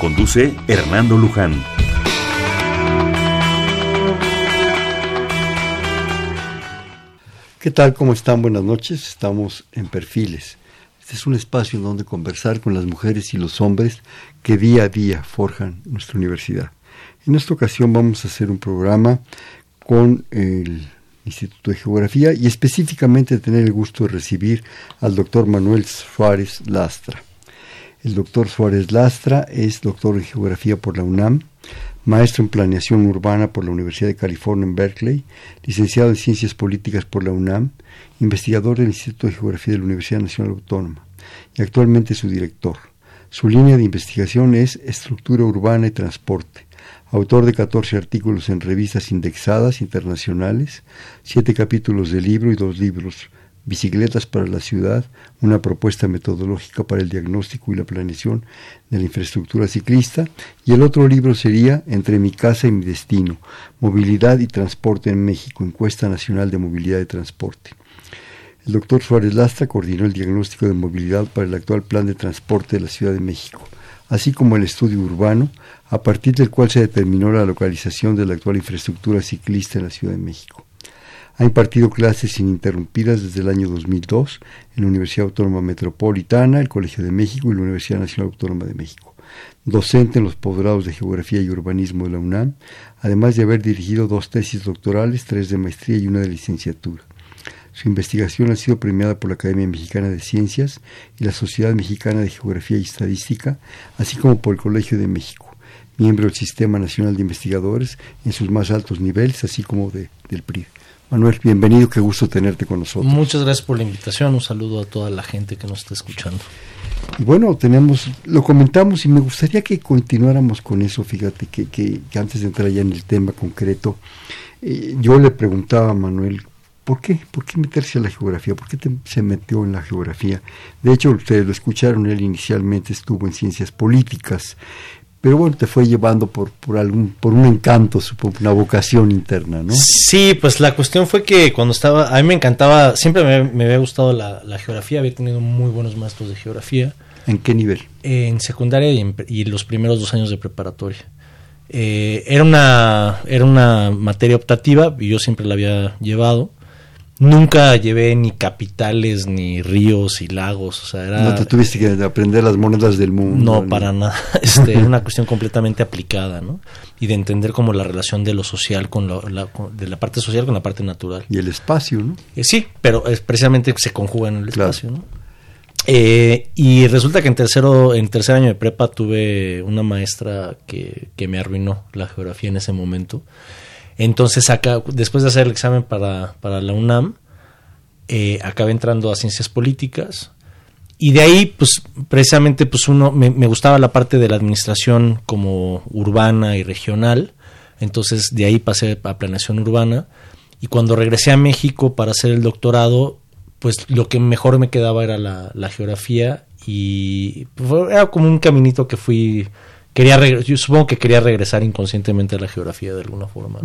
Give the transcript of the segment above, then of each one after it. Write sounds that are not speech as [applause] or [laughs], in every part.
Conduce Hernando Luján. ¿Qué tal? ¿Cómo están? Buenas noches. Estamos en Perfiles. Este es un espacio en donde conversar con las mujeres y los hombres que día a día forjan nuestra universidad. En esta ocasión vamos a hacer un programa con el Instituto de Geografía y específicamente tener el gusto de recibir al doctor Manuel Suárez Lastra. El doctor Suárez Lastra es doctor en Geografía por la UNAM, maestro en Planeación Urbana por la Universidad de California en Berkeley, licenciado en Ciencias Políticas por la UNAM, investigador del Instituto de Geografía de la Universidad Nacional Autónoma y actualmente su director. Su línea de investigación es Estructura Urbana y Transporte. Autor de 14 artículos en revistas indexadas internacionales, siete capítulos de libro y dos libros Bicicletas para la Ciudad, una propuesta metodológica para el diagnóstico y la planeación de la infraestructura ciclista, y el otro libro sería Entre mi casa y mi destino, Movilidad y Transporte en México, Encuesta Nacional de Movilidad y Transporte. El doctor Suárez Lastra coordinó el diagnóstico de movilidad para el actual plan de transporte de la Ciudad de México, así como el estudio urbano, a partir del cual se determinó la localización de la actual infraestructura ciclista en la Ciudad de México. Ha impartido clases ininterrumpidas desde el año 2002 en la Universidad Autónoma Metropolitana, el Colegio de México y la Universidad Nacional Autónoma de México. Docente en los posgrados de Geografía y Urbanismo de la UNAM, además de haber dirigido dos tesis doctorales, tres de maestría y una de licenciatura. Su investigación ha sido premiada por la Academia Mexicana de Ciencias y la Sociedad Mexicana de Geografía y Estadística, así como por el Colegio de México, miembro del Sistema Nacional de Investigadores en sus más altos niveles, así como de, del PRI. Manuel, bienvenido, qué gusto tenerte con nosotros. Muchas gracias por la invitación, un saludo a toda la gente que nos está escuchando. Y bueno, tenemos, lo comentamos y me gustaría que continuáramos con eso, fíjate, que, que, antes de entrar ya en el tema concreto, eh, yo le preguntaba a Manuel, ¿por qué? ¿Por qué meterse a la geografía? ¿Por qué se metió en la geografía? De hecho, ustedes lo escucharon, él inicialmente estuvo en ciencias políticas, pero bueno, te fue llevando por, por algún, por un encanto, supongo, una vocación interna, ¿no? Sí, pues la cuestión fue que cuando estaba, a mí me encantaba, siempre me, había gustado la, geografía, había tenido muy buenos maestros de geografía. ¿En qué nivel? En secundaria y, en, y los primeros dos años de preparatoria. Eh, era, una, era una materia optativa y yo siempre la había llevado. Nunca llevé ni capitales, ni ríos y lagos. O sea, era, no te tuviste que aprender las monedas del mundo. No, para nada. [laughs] [laughs] Este, era una cuestión completamente aplicada, ¿no? Y de entender como la relación de lo social con, la, de la parte social con la parte natural. Y el espacio, ¿no? Eh, sí, pero es precisamente se conjuga en el espacio, ¿no? Eh, y resulta que en tercero, en tercer año de prepa tuve una maestra que, que me arruinó la geografía en ese momento entonces, acá, después de hacer el examen para, para la UNAM, eh, acabé entrando a ciencias políticas. Y de ahí, pues, precisamente, pues uno, me, gustaba la parte de la administración como urbana y regional. Entonces, de ahí pasé a planeación urbana. Y cuando regresé a México para hacer el doctorado, pues lo que mejor me quedaba era la, geografía. Y pues, era como un caminito que fui quería yo supongo que quería regresar inconscientemente a la geografía de alguna forma.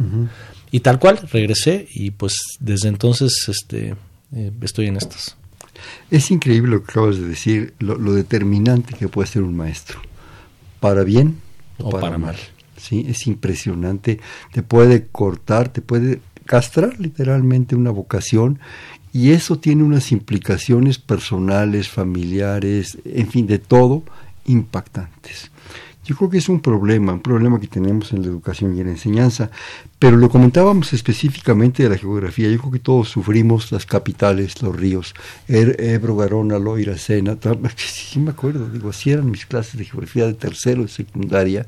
Y tal cual, regresé y pues desde entonces este, eh, estoy en estas. Es increíble lo que acabas de decir, lo, determinante que puede ser un maestro, para bien o, para, mal. ¿sí? Es impresionante, te puede cortar, te puede castrar literalmente una vocación y eso tiene unas implicaciones personales, familiares, en fin, de todo, impactantes. Yo creo que es un problema, un problema que tenemos en la educación y en la enseñanza, pero lo comentábamos específicamente de la geografía. Yo creo que todos sufrimos las capitales, los ríos, er, Ebro, Garona, Loira, Sena. [laughs] Sí me acuerdo, digo, así eran mis clases de geografía de tercero, de secundaria,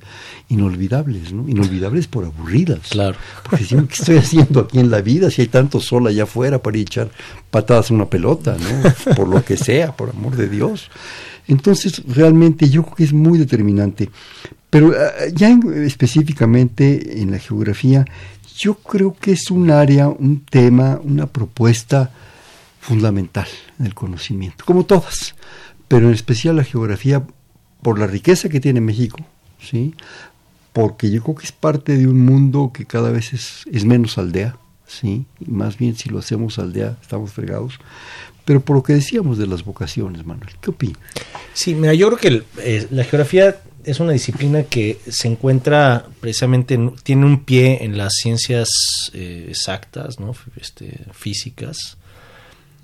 inolvidables, ¿no? Inolvidables por aburridas. Claro. Porque decimos, ¿qué estoy haciendo aquí en la vida si hay tanto sol allá afuera para echar patadas a una pelota, ¿no? Por lo que sea, por amor de Dios. Entonces, realmente yo creo que es muy determinante. Pero ah, ya específicamente en la geografía, yo creo que es un área, un tema, una propuesta fundamental en el conocimiento, como todas, pero en especial la geografía por la riqueza que tiene México, ¿sí? porque yo creo que es parte de un mundo que cada vez es, menos aldea, ¿sí? Más bien si lo hacemos aldea estamos fregados. Pero por lo que decíamos de las vocaciones, Manuel, ¿qué opinas? Sí, mira, yo creo que eh, la geografía es una disciplina que se encuentra precisamente, tiene un pie en las ciencias eh, exactas, ¿no? este, físicas,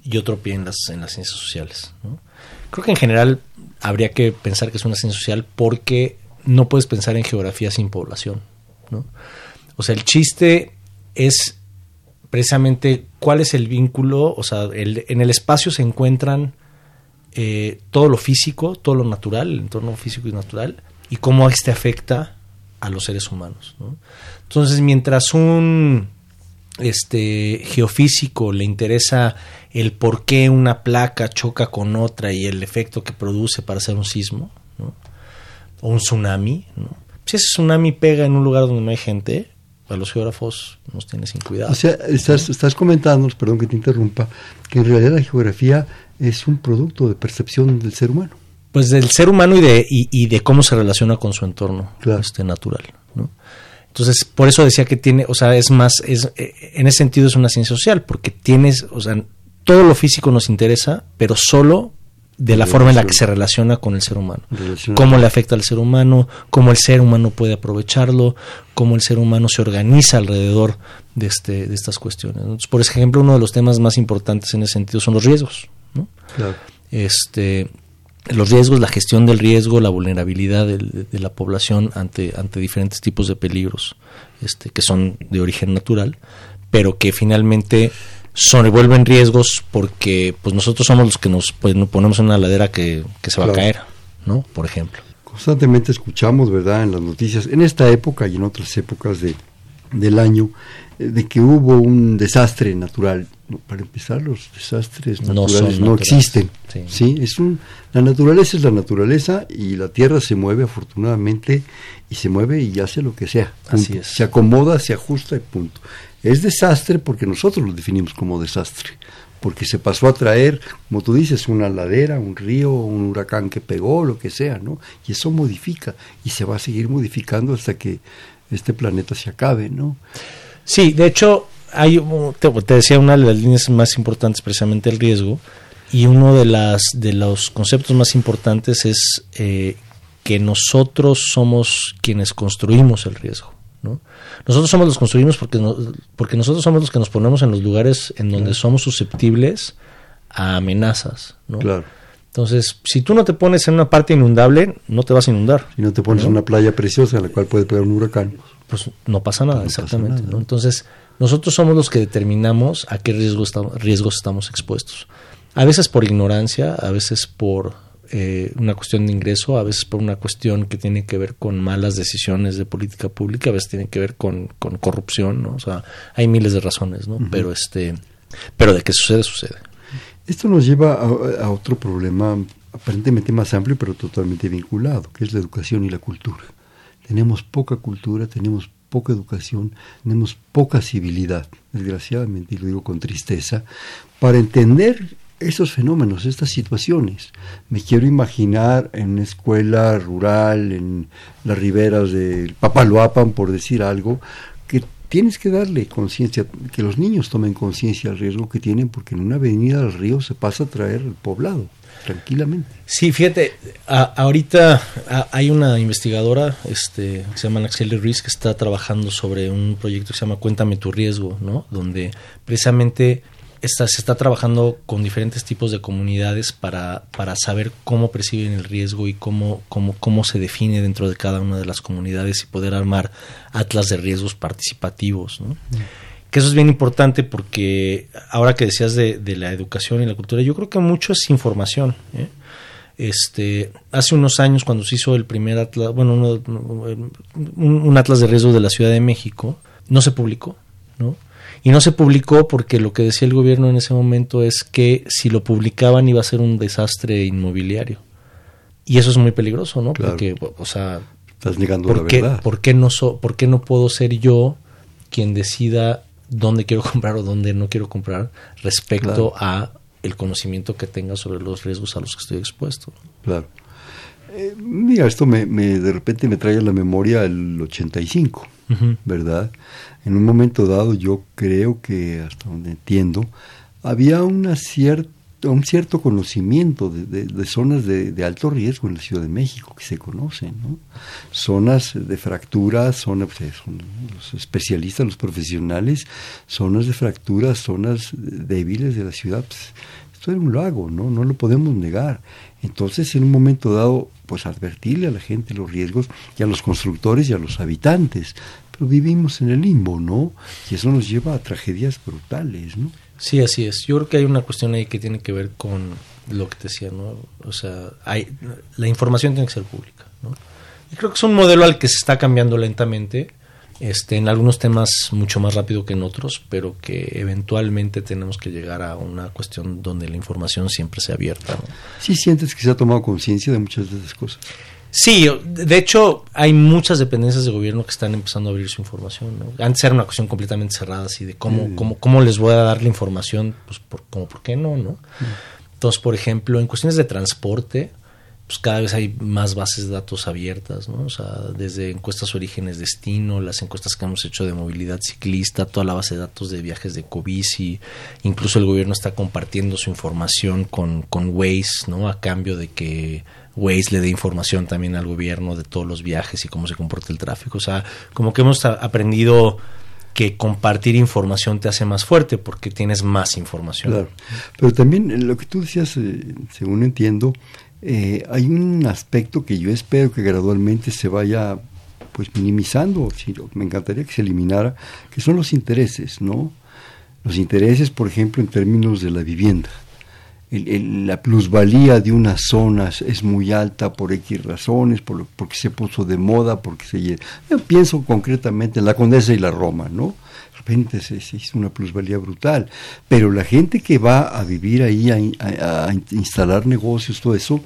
y otro pie en las, en las ciencias sociales. Creo que en general habría que pensar que es una ciencia social porque no puedes pensar en geografía sin población. ¿no? O sea, el chiste es precisamente cuál es el vínculo, o sea, en el espacio se encuentran eh, todo lo físico, todo lo natural, el entorno físico y natural, y cómo este afecta a los seres humanos. Entonces, mientras un este geofísico le interesa el por qué una placa choca con otra y el efecto que produce para hacer un sismo, o un tsunami. ¿no? Si ese tsunami pega en un lugar donde no hay gente, a los geógrafos nos tiene sin cuidado. O sea, estás, estás comentando, perdón que te interrumpa, que en realidad la geografía es un producto de percepción del ser humano. Pues del ser humano y de, y, de cómo se relaciona con su entorno este, natural. ¿no? Entonces, por eso decía que tiene, o sea, es más, es, eh, en ese sentido es una ciencia social, porque tienes, o sea, todo lo físico nos interesa, pero solo de la forma en la que se relaciona con el ser humano. Cómo le afecta al ser humano, cómo el ser humano puede aprovecharlo, cómo el ser humano se organiza alrededor de, este, de estas cuestiones. por ejemplo, uno de los temas más importantes en ese sentido son los riesgos. Este, los riesgos, la gestión del riesgo, la vulnerabilidad de, la población ante, ante diferentes tipos de peligros este, que son de origen natural, pero que finalmente son vuelven riesgos porque pues nosotros somos los que nos, pues, ponemos en una ladera que, se va a caer, ¿no? Por ejemplo. Constantemente escuchamos, ¿verdad?, en las noticias, en esta época y en otras épocas de, del año, eh, de que hubo un desastre natural. Para empezar, los desastres naturales no, existen. Sí. Es un, la naturaleza es la naturaleza y la tierra se mueve afortunadamente y se mueve y hace lo que sea. Así es. Se acomoda, se ajusta y punto. Es desastre porque nosotros lo definimos como desastre, porque se pasó a traer, como tú dices, una ladera, un río, un huracán que pegó, lo que sea, ¿no? Y eso modifica y se va a seguir modificando hasta que este planeta se acabe, ¿no? Sí, de hecho, hay, te, decía, una de las líneas más importantes precisamente el riesgo, y uno de, las, de los conceptos más importantes es eh, que nosotros somos quienes construimos el riesgo. ¿No? Nosotros somos los construimos porque, porque nosotros somos los que nos ponemos en los lugares en donde somos susceptibles a amenazas. ¿no? Claro. Entonces, si tú no te pones en una parte inundable, no te vas a inundar. Si no te pones en una playa preciosa en la cual puede pegar un huracán. Pues no pasa nada, exactamente. Entonces, nosotros somos los que determinamos a qué riesgos estamos expuestos. A veces por ignorancia, a veces por eh, una cuestión de ingreso, a veces por una cuestión que tiene que ver con malas decisiones de política pública, a veces tiene que ver con, corrupción, ¿no? O sea, hay miles de razones, ¿no? Pero este, pero de que sucede, sucede. Esto nos lleva a, otro problema aparentemente más amplio, pero totalmente vinculado, que es la educación y la cultura. Tenemos poca cultura, tenemos poca educación, tenemos poca civilidad, desgraciadamente, y lo digo con tristeza, para entender esos fenómenos, estas situaciones. Me quiero imaginar en una escuela rural, en las riberas del Papaloapan, por decir algo, que tienes que darle conciencia, que los niños tomen conciencia del riesgo que tienen, porque en una avenida del río se pasa a traer el poblado, tranquilamente. Sí, fíjate, ahorita hay una investigadora, este, que se llama Axel Ruiz, que está trabajando sobre un proyecto que se llama Cuéntame tu riesgo, ¿no? Donde precisamente se está trabajando con diferentes tipos de comunidades para, para saber cómo perciben el riesgo y cómo, cómo, cómo se define dentro de cada una de las comunidades y poder armar atlas de riesgos participativos. ¿no? Que eso es bien importante porque ahora que decías de, de, la educación y la cultura, yo creo que mucho es información. ¿eh? Este, hace unos años cuando se hizo el primer atlas, bueno, un, un atlas de riesgos de la Ciudad de México, no se publicó. Y no se publicó porque lo que decía el gobierno en ese momento es que si lo publicaban iba a ser un desastre inmobiliario. Y eso es muy peligroso, ¿no? Porque, o sea... Estás negando ¿por la qué, verdad. ¿por qué, no so, ¿Por qué no puedo ser yo quien decida dónde quiero [laughs] comprar o dónde no quiero comprar respecto a el conocimiento que tenga sobre los riesgos a los que estoy expuesto? Claro. Eh, mira, esto me, me, de repente me trae a la memoria el 85, ¿verdad? En un momento dado yo creo que, hasta donde entiendo, había una un cierto conocimiento de, de, zonas de, alto riesgo en la Ciudad de México que se conocen, ¿no? Zonas de fracturas, zonas, pues, son los especialistas, los profesionales, zonas de fracturas, zonas débiles de la ciudad. Pues, esto era un lago, ¿no? No lo podemos negar. Entonces, en un momento dado, pues advertirle a la gente los riesgos y a los constructores y a los habitantes. Vivimos en el limbo, ¿no? Y eso nos lleva a tragedias brutales, ¿no? Sí, así es. Yo creo que hay una cuestión ahí que tiene que ver con lo que te decía, ¿no? O sea, hay, la información tiene que ser pública, ¿no? Y creo que es un modelo al que se está cambiando lentamente, este, en algunos temas mucho más rápido que en otros, pero que eventualmente tenemos que llegar a una cuestión donde la información siempre sea abierta. ¿no? ¿Sí sientes que se ha tomado conciencia de muchas de esas cosas? Sí, de hecho hay muchas dependencias de gobierno que están empezando a abrir su información. ¿no? Antes era una cuestión completamente cerrada, así de cómo, sí. cómo, cómo les voy a dar la información, pues por, como por qué no, ¿no? Entonces, por ejemplo, en cuestiones de transporte, pues cada vez hay más bases de datos abiertas, ¿no? O sea, desde encuestas orígenes destino, las encuestas que hemos hecho de movilidad ciclista, toda la base de datos de viajes de Covici, incluso el gobierno está compartiendo su información con, con Waze, ¿no? A cambio de que Waze le dé información también al gobierno de todos los viajes y cómo se comporta el tráfico. O sea, como que hemos aprendido que compartir información te hace más fuerte porque tienes más información. Claro. Pero también lo que tú decías, eh, según entiendo, eh, hay un aspecto que yo espero que gradualmente se vaya pues minimizando, sí, me encantaría que se eliminara, que son los intereses, ¿no? Los intereses, por ejemplo, en términos de la vivienda. El, la plusvalía de unas zonas es muy alta por X razones, por, porque se puso de moda, porque se... Yo pienso concretamente en la Condesa y la Roma, ¿no? De repente se, una plusvalía brutal, pero la gente que va a vivir ahí, a, a instalar negocios, todo eso,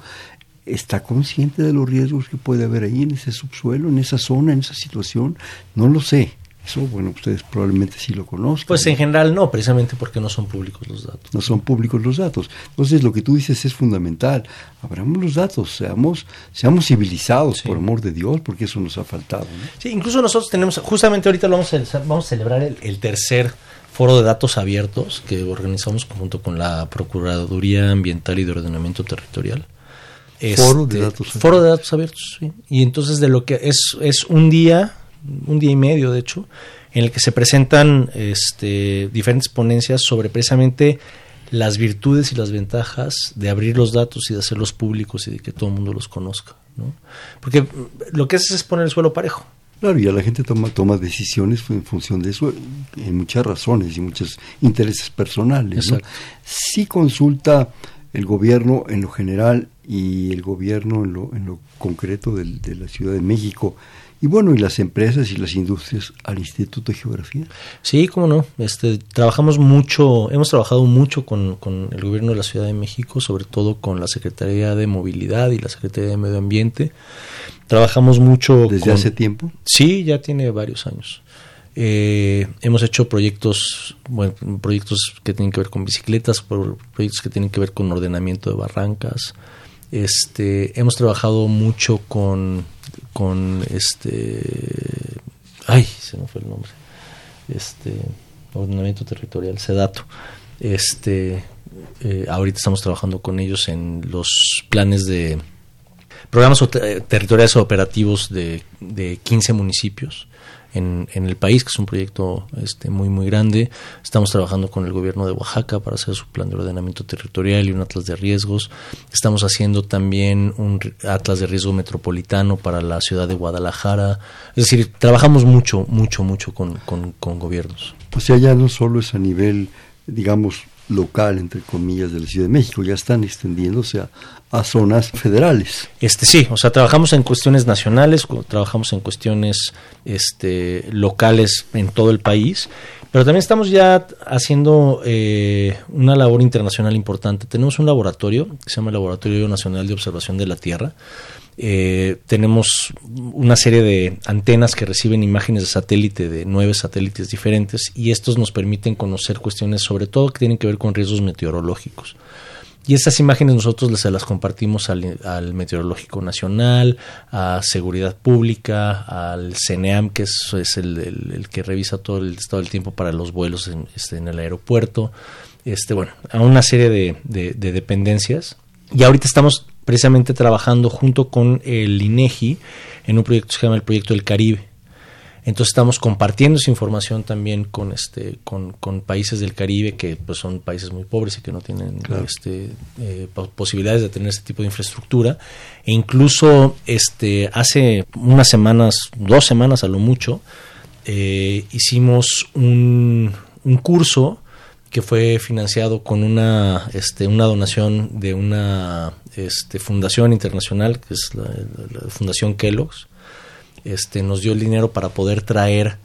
está consciente de los riesgos que puede haber ahí en ese subsuelo, en esa zona, en esa situación, no lo sé. Eso, bueno, ustedes probablemente sí lo conozcan. Pues en general no, precisamente porque no son públicos los datos. No son públicos los datos. Entonces lo que tú dices es fundamental. Abramos los datos, seamos, seamos civilizados, sí. por amor de Dios, porque eso nos ha faltado. ¿no? Sí, incluso nosotros tenemos, justamente ahorita lo vamos a, vamos a celebrar el, el tercer foro de datos abiertos que organizamos junto con la Procuraduría Ambiental y de Ordenamiento Territorial. Foro este, de datos abiertos. Foro de datos abiertos, sí. Y entonces de lo que es, es un día un día y medio, de hecho, en el que se presentan este, diferentes ponencias sobre precisamente las virtudes y las ventajas de abrir los datos y de hacerlos públicos y de que todo el mundo los conozca. ¿no? Porque lo que hace es poner el suelo parejo. Claro, y la gente toma, toma decisiones en función de eso, en muchas razones y muchos intereses personales. ¿no? Sí consulta el gobierno en lo general y el gobierno en lo, en lo concreto de la Ciudad de México y bueno, y las empresas y las industrias al Instituto de Geografía. Sí, cómo no. Este, trabajamos mucho, hemos trabajado mucho con, con, el gobierno de la Ciudad de México, sobre todo con la Secretaría de Movilidad y la Secretaría de Medio Ambiente. Trabajamos mucho. ¿Desde con, hace tiempo? Sí, ya tiene varios años. Eh, hemos hecho proyectos, bueno, proyectos que tienen que ver con bicicletas, proyectos que tienen que ver con ordenamiento de barrancas. Este, hemos trabajado mucho con con este ay se me fue el nombre este ordenamiento territorial sedato. Este eh, ahorita estamos trabajando con ellos en los planes de programas territoriales operativos de, de 15 municipios en, el país, que es un proyecto este, muy, muy grande. Estamos trabajando con el gobierno de Oaxaca para hacer su plan de ordenamiento territorial y un atlas de riesgos. Estamos haciendo también un atlas de riesgo metropolitano para la ciudad de Guadalajara. Es decir, trabajamos mucho, mucho, mucho con, con, con gobiernos. O sea, ya no solo es a nivel, digamos, local, entre comillas, de la Ciudad de México, ya están extendiéndose a, a, zonas federales. Este sí, o sea, trabajamos en cuestiones nacionales, trabajamos en cuestiones este, locales en todo el país Pero también estamos ya haciendo eh, una labor internacional importante. Tenemos un laboratorio que se llama el Laboratorio Nacional de Observación de la Tierra. Eh, tenemos una serie de antenas que reciben imágenes de satélite de nueve satélites diferentes y estos nos permiten conocer cuestiones sobre todo que tienen que ver con riesgos meteorológicos. Y estas imágenes nosotros se las compartimos al, Meteorológico Nacional, a Seguridad Pública, al CENEAM, que es, el, que revisa todo el estado del tiempo para los vuelos en, este, en el aeropuerto, este, bueno, a una serie de dependencias. Y ahorita estamos precisamente trabajando junto con el INEGI en un proyecto que se llama el Proyecto del Caribe. Entonces estamos compartiendo esa información también con este con, países del Caribe que pues son países muy pobres y que no tienen este, eh, posibilidades de tener este tipo de infraestructura. E incluso este hace unas semanas dos semanas a lo mucho eh, hicimos un, un curso que fue financiado con una este, una donación de una este, fundación internacional que es la Fundación Kellogg's este, nos dio el dinero para poder traer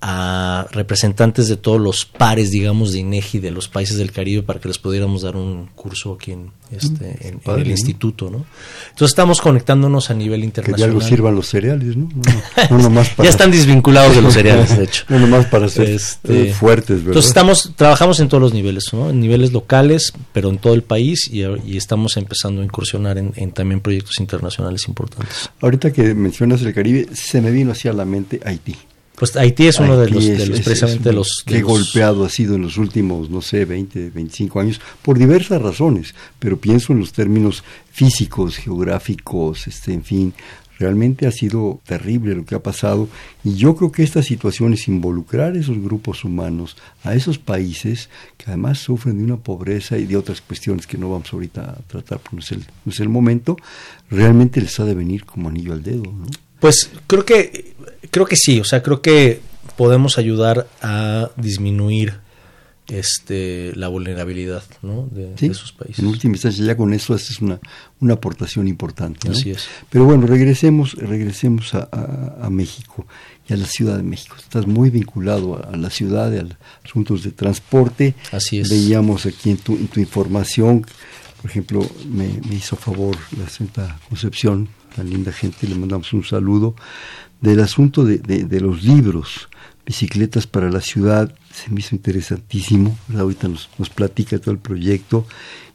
a representantes de todos los pares, digamos, de INEGI de los países del Caribe para que les pudiéramos dar un curso aquí en, este, mm, en, el instituto, ¿no? Entonces estamos conectándonos a nivel internacional. Que ya algo sirvan los cereales, ¿no? [laughs] no, nomás para... ya están desvinculados de los cereales, de hecho. [laughs] No nomás para ser este... fuertes, ¿verdad? Entonces estamos, trabajamos en todos los niveles, ¿no? En niveles locales, pero en todo el país y, estamos empezando a incursionar en, en, también proyectos internacionales importantes. Ahorita que mencionas el Caribe, se me vino hacia la mente Haití. Pues Haití es uno de, los, de los, precisamente los... Qué golpeado ha sido en los últimos, no sé, 20, 25 años, por diversas razones, pero pienso en los términos físicos, geográficos, este, en fin, realmente ha sido terrible lo que ha pasado y yo creo que esta situación es involucrar a esos grupos humanos, a esos países que además sufren de una pobreza y de otras cuestiones que no vamos ahorita a tratar porque no es el, no es el momento, realmente les ha de venir como anillo al dedo. ¿no? Pues creo que creo que sí, o sea, creo que podemos ayudar a disminuir este la vulnerabilidad ¿no? de, esos países. En última instancia, ya con eso es una, una aportación importante. Así es. Pero bueno, regresemos, regresemos a, México y a la Ciudad de México. Estás muy vinculado a, la ciudad, a asuntos de transporte. Así es. Veíamos aquí en tu, en tu información, por ejemplo, me, me hizo favor la Santa Concepción, la linda gente, le mandamos un saludo del asunto de, de, los libros, Bicicletas para la Ciudad, se me hizo interesantísimo, ahorita nos, nos platica todo el proyecto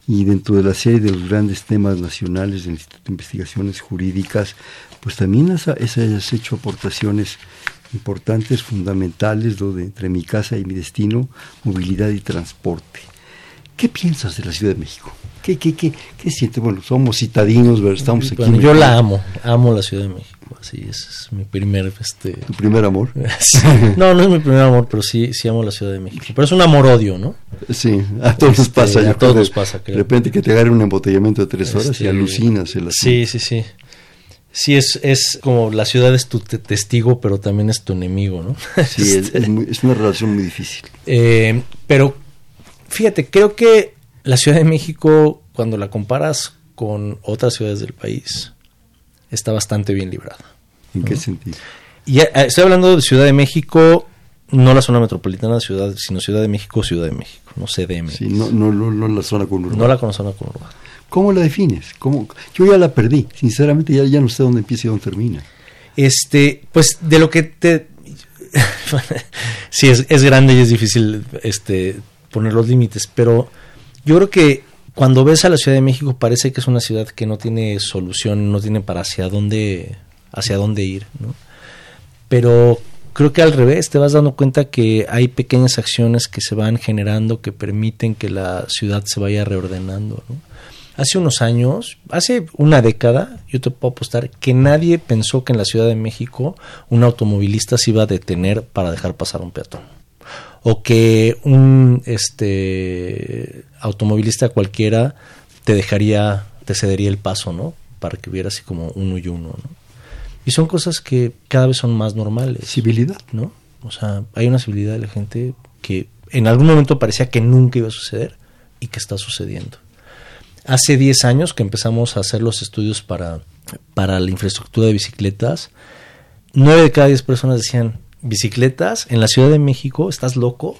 y dentro de la serie de los grandes temas nacionales del Instituto de Investigaciones Jurídicas, pues también has, has hecho aportaciones importantes, fundamentales, lo de entre mi casa y mi destino, movilidad y transporte. ¿Qué piensas de la Ciudad de México? ¿Qué, qué, qué, qué sientes? Bueno, somos citadinos, ¿verdad? estamos aquí. yo la amo, amo la Ciudad de México. Así es, mi primer... Este... ¿Tu primer amor? [laughs] no, no es mi primer amor, pero sí, sí amo la Ciudad de México. Pero es un amor-odio, ¿no? Sí, a todos nos este, pasa. a todos nos pasa, creo. De repente que te agarre un embotellamiento de tres horas y este, alucinas. El sí, sí, sí. Sí, es, es como la ciudad es tu testigo, pero también es tu enemigo, ¿no? [laughs] Sí, es, es, una relación muy difícil. Eh, pero fíjate, creo que la Ciudad de México, cuando la comparas con otras ciudades del país, está bastante bien librada. ¿En qué sentido? Y eh, estoy hablando de Ciudad de México, no la zona metropolitana de ciudad, sino Ciudad de México, Ciudad de México, no CDM. Sí, no, no, no, la zona conurbada. No la zona conurbada. ¿Cómo la defines? ¿Cómo? Yo ya la perdí, sinceramente ya, ya no sé dónde empieza y dónde termina. Este, pues de lo que te... [laughs] sí, es, es grande y es difícil este, poner los límites, pero yo creo que cuando ves a la Ciudad de México parece que es una ciudad que no tiene solución, no tiene para hacia dónde, hacia dónde ir, ¿no? Pero creo que al revés, te vas dando cuenta que hay pequeñas acciones que se van generando que permiten que la ciudad se vaya reordenando. Hace unos años, hace una década, yo te puedo apostar que nadie pensó que en la Ciudad de México un automovilista se iba a detener para dejar pasar un peatón o que un este automovilista cualquiera te dejaría, te cedería el paso, ¿no? Para que hubiera así como uno y uno, ¿no? Y son cosas que cada vez son más normales. Civilidad. ¿No? O sea, hay una civilidad de la gente que en algún momento parecía que nunca iba a suceder y que está sucediendo. Hace 10 años que empezamos a hacer los estudios para, para la infraestructura de bicicletas, 9 de cada 10 personas decían, bicicletas en la Ciudad de México, estás loco.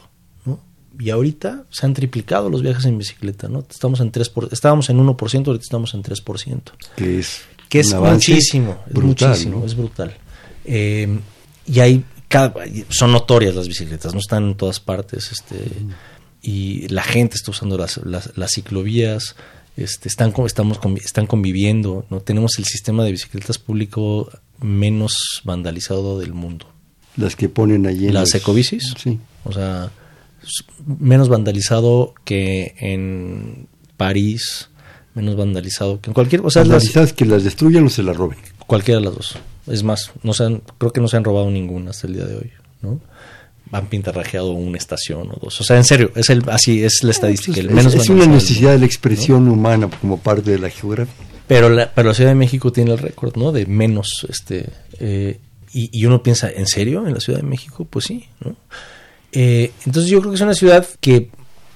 Y ahorita se han triplicado los viajes en bicicleta, ¿no? Estamos en 3 por, estábamos en 1%, ahorita estamos en 3%. Que es que es muchísimo, es muchísimo, es brutal. Eh, y hay son notorias las bicicletas, no están en todas partes, este y la gente está usando las, las, ciclovías, este, están, estamos, están conviviendo, ¿no? Tenemos el sistema de bicicletas público menos vandalizado del mundo. Las que ponen allí en Las ecobicis. Sí. O sea, menos vandalizado que en París, menos vandalizado que en cualquier... O sea, las, que las destruyan o se las roben. Cualquiera de las dos. Es más, no se creo que no se han robado ninguna hasta el día de hoy, ¿no? han pintarrajeado una estación o dos. O sea, en serio, es el así es la estadística. El menos es, una necesidad de la expresión humana como parte de la geografía. Pero la, pero la Ciudad de México tiene el récord, ¿no? De menos, este, eh, y, uno piensa, ¿en serio? ¿En la Ciudad de México? Pues sí, ¿no? Eh, entonces yo creo que es una ciudad que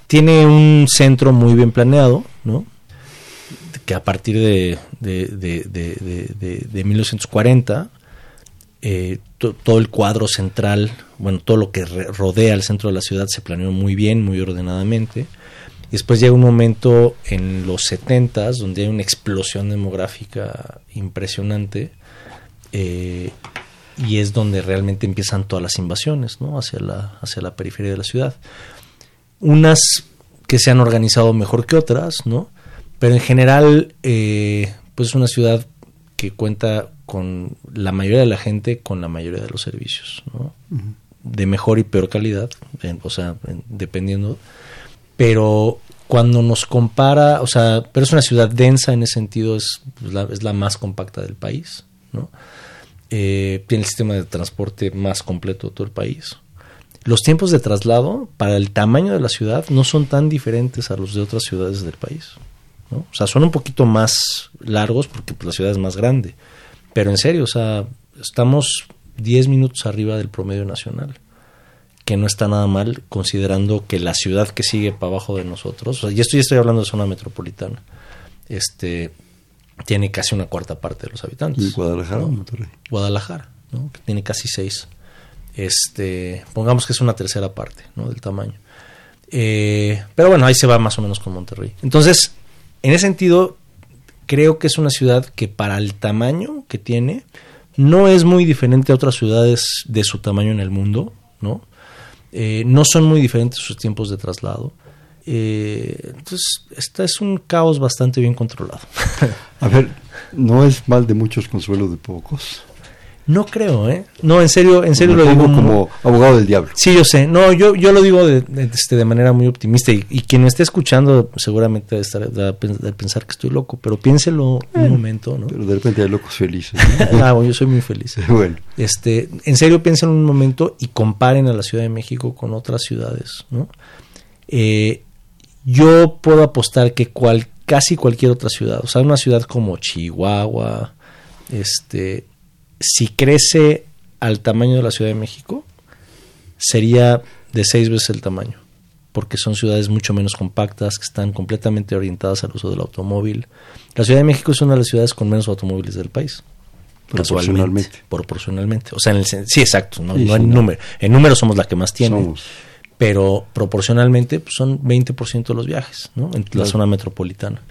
tiene un centro muy bien planeado, ¿no? Que a partir de, de, de, de 1940 eh, todo el cuadro central, bueno, todo lo que rodea el centro de la ciudad se planeó muy bien, muy ordenadamente. Después llega un momento en los 70 donde hay una explosión demográfica impresionante eh, y es donde realmente empiezan todas las invasiones ¿no? hacia, la, hacia la periferia de la ciudad. Unas que se han organizado mejor que otras, ¿no? pero en general eh, pues es una ciudad que cuenta con la mayoría de la gente con la mayoría de los servicios, ¿no? De mejor y peor calidad, o sea, dependiendo. Pero cuando nos compara, o sea, pero es una ciudad densa en ese sentido, es pues, la, es la más compacta del país, ¿no? Eh, tiene el sistema de transporte más completo de todo el país. Los tiempos de traslado para el tamaño de la ciudad no son tan diferentes a los de otras ciudades del país. O sea, son un poquito más largos porque pues, la ciudad es más grande pero en serio, o sea, estamos 10 minutos arriba del promedio nacional, que no está nada mal considerando que la ciudad que sigue para abajo de nosotros, o sea, y esto ya estoy hablando de zona metropolitana, este tiene casi una cuarta parte de los habitantes. ¿Y Guadalajara Guadalajara, ¿no? que tiene casi seis. Este, pongamos que es una tercera parte ¿no? del tamaño. Eh, pero bueno, ahí se va más o menos con Monterrey. Entonces, en ese sentido, creo que es una ciudad que para el tamaño que tiene, no es muy diferente a otras ciudades de su tamaño en el mundo, ¿no? Eh, no son muy diferentes sus tiempos de traslado. Eh, entonces, este es un caos bastante bien controlado. [laughs] a ver, no es mal de muchos consuelo de pocos. No creo, ¿eh? No, en serio, en serio lo digo como abogado del diablo. Sí, yo sé. No, yo, yo lo digo de, de, este, de manera muy optimista y, quien me esté escuchando seguramente estar de, pensar que estoy loco, pero piénselo un momento, ¿no? Pero de repente hay locos felices. [laughs] ah, bueno, yo soy muy feliz. [laughs] bueno. Este, en serio piensen un momento y comparen a la Ciudad de México con otras ciudades, ¿no? Eh, yo puedo apostar que cual, casi cualquier otra ciudad, o sea, una ciudad como Chihuahua, este si crece al tamaño de la Ciudad de México, sería de seis veces el tamaño, porque son ciudades mucho menos compactas, que están completamente orientadas al uso del automóvil. La Ciudad de México es una de las ciudades con menos automóviles del país. Proporcionalmente. Proporcionalmente. O sea, en el, sí, exacto. No, en, número. en número somos la que más tiene. Pero proporcionalmente pues, son 20% de los viajes ¿no? en la zona metropolitana.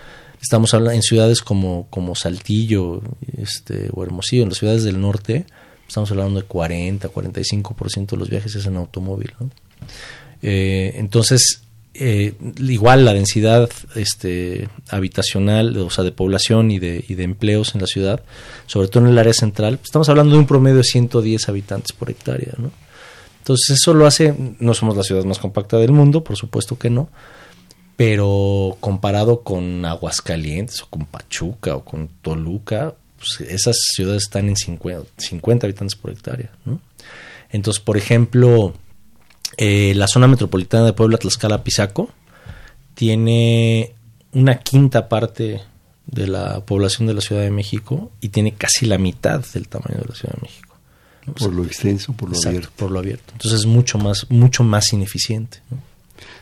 Estamos hablando en ciudades como, como Saltillo este, o Hermosillo, en las ciudades del norte, estamos hablando de 40, 45% de los viajes es en automóvil. Eh, entonces, eh, igual la densidad este, habitacional, o sea, de población y de, y de empleos en la ciudad, sobre todo en el área central, estamos hablando de un promedio de 110 habitantes por hectárea. ¿no? Entonces, eso lo hace, no somos la ciudad más compacta del mundo, por supuesto que no, pero comparado con Aguascalientes o con Pachuca o con Toluca, pues esas ciudades están en 50, habitantes por hectárea. Entonces, por ejemplo, eh, la zona metropolitana de Puebla, Tlaxcala, Pizaco, tiene una quinta parte de la población de la Ciudad de México y tiene casi la mitad del tamaño de la Ciudad de México. Por lo extenso, por lo abierto. Por lo abierto. Entonces es mucho más, mucho más ineficiente.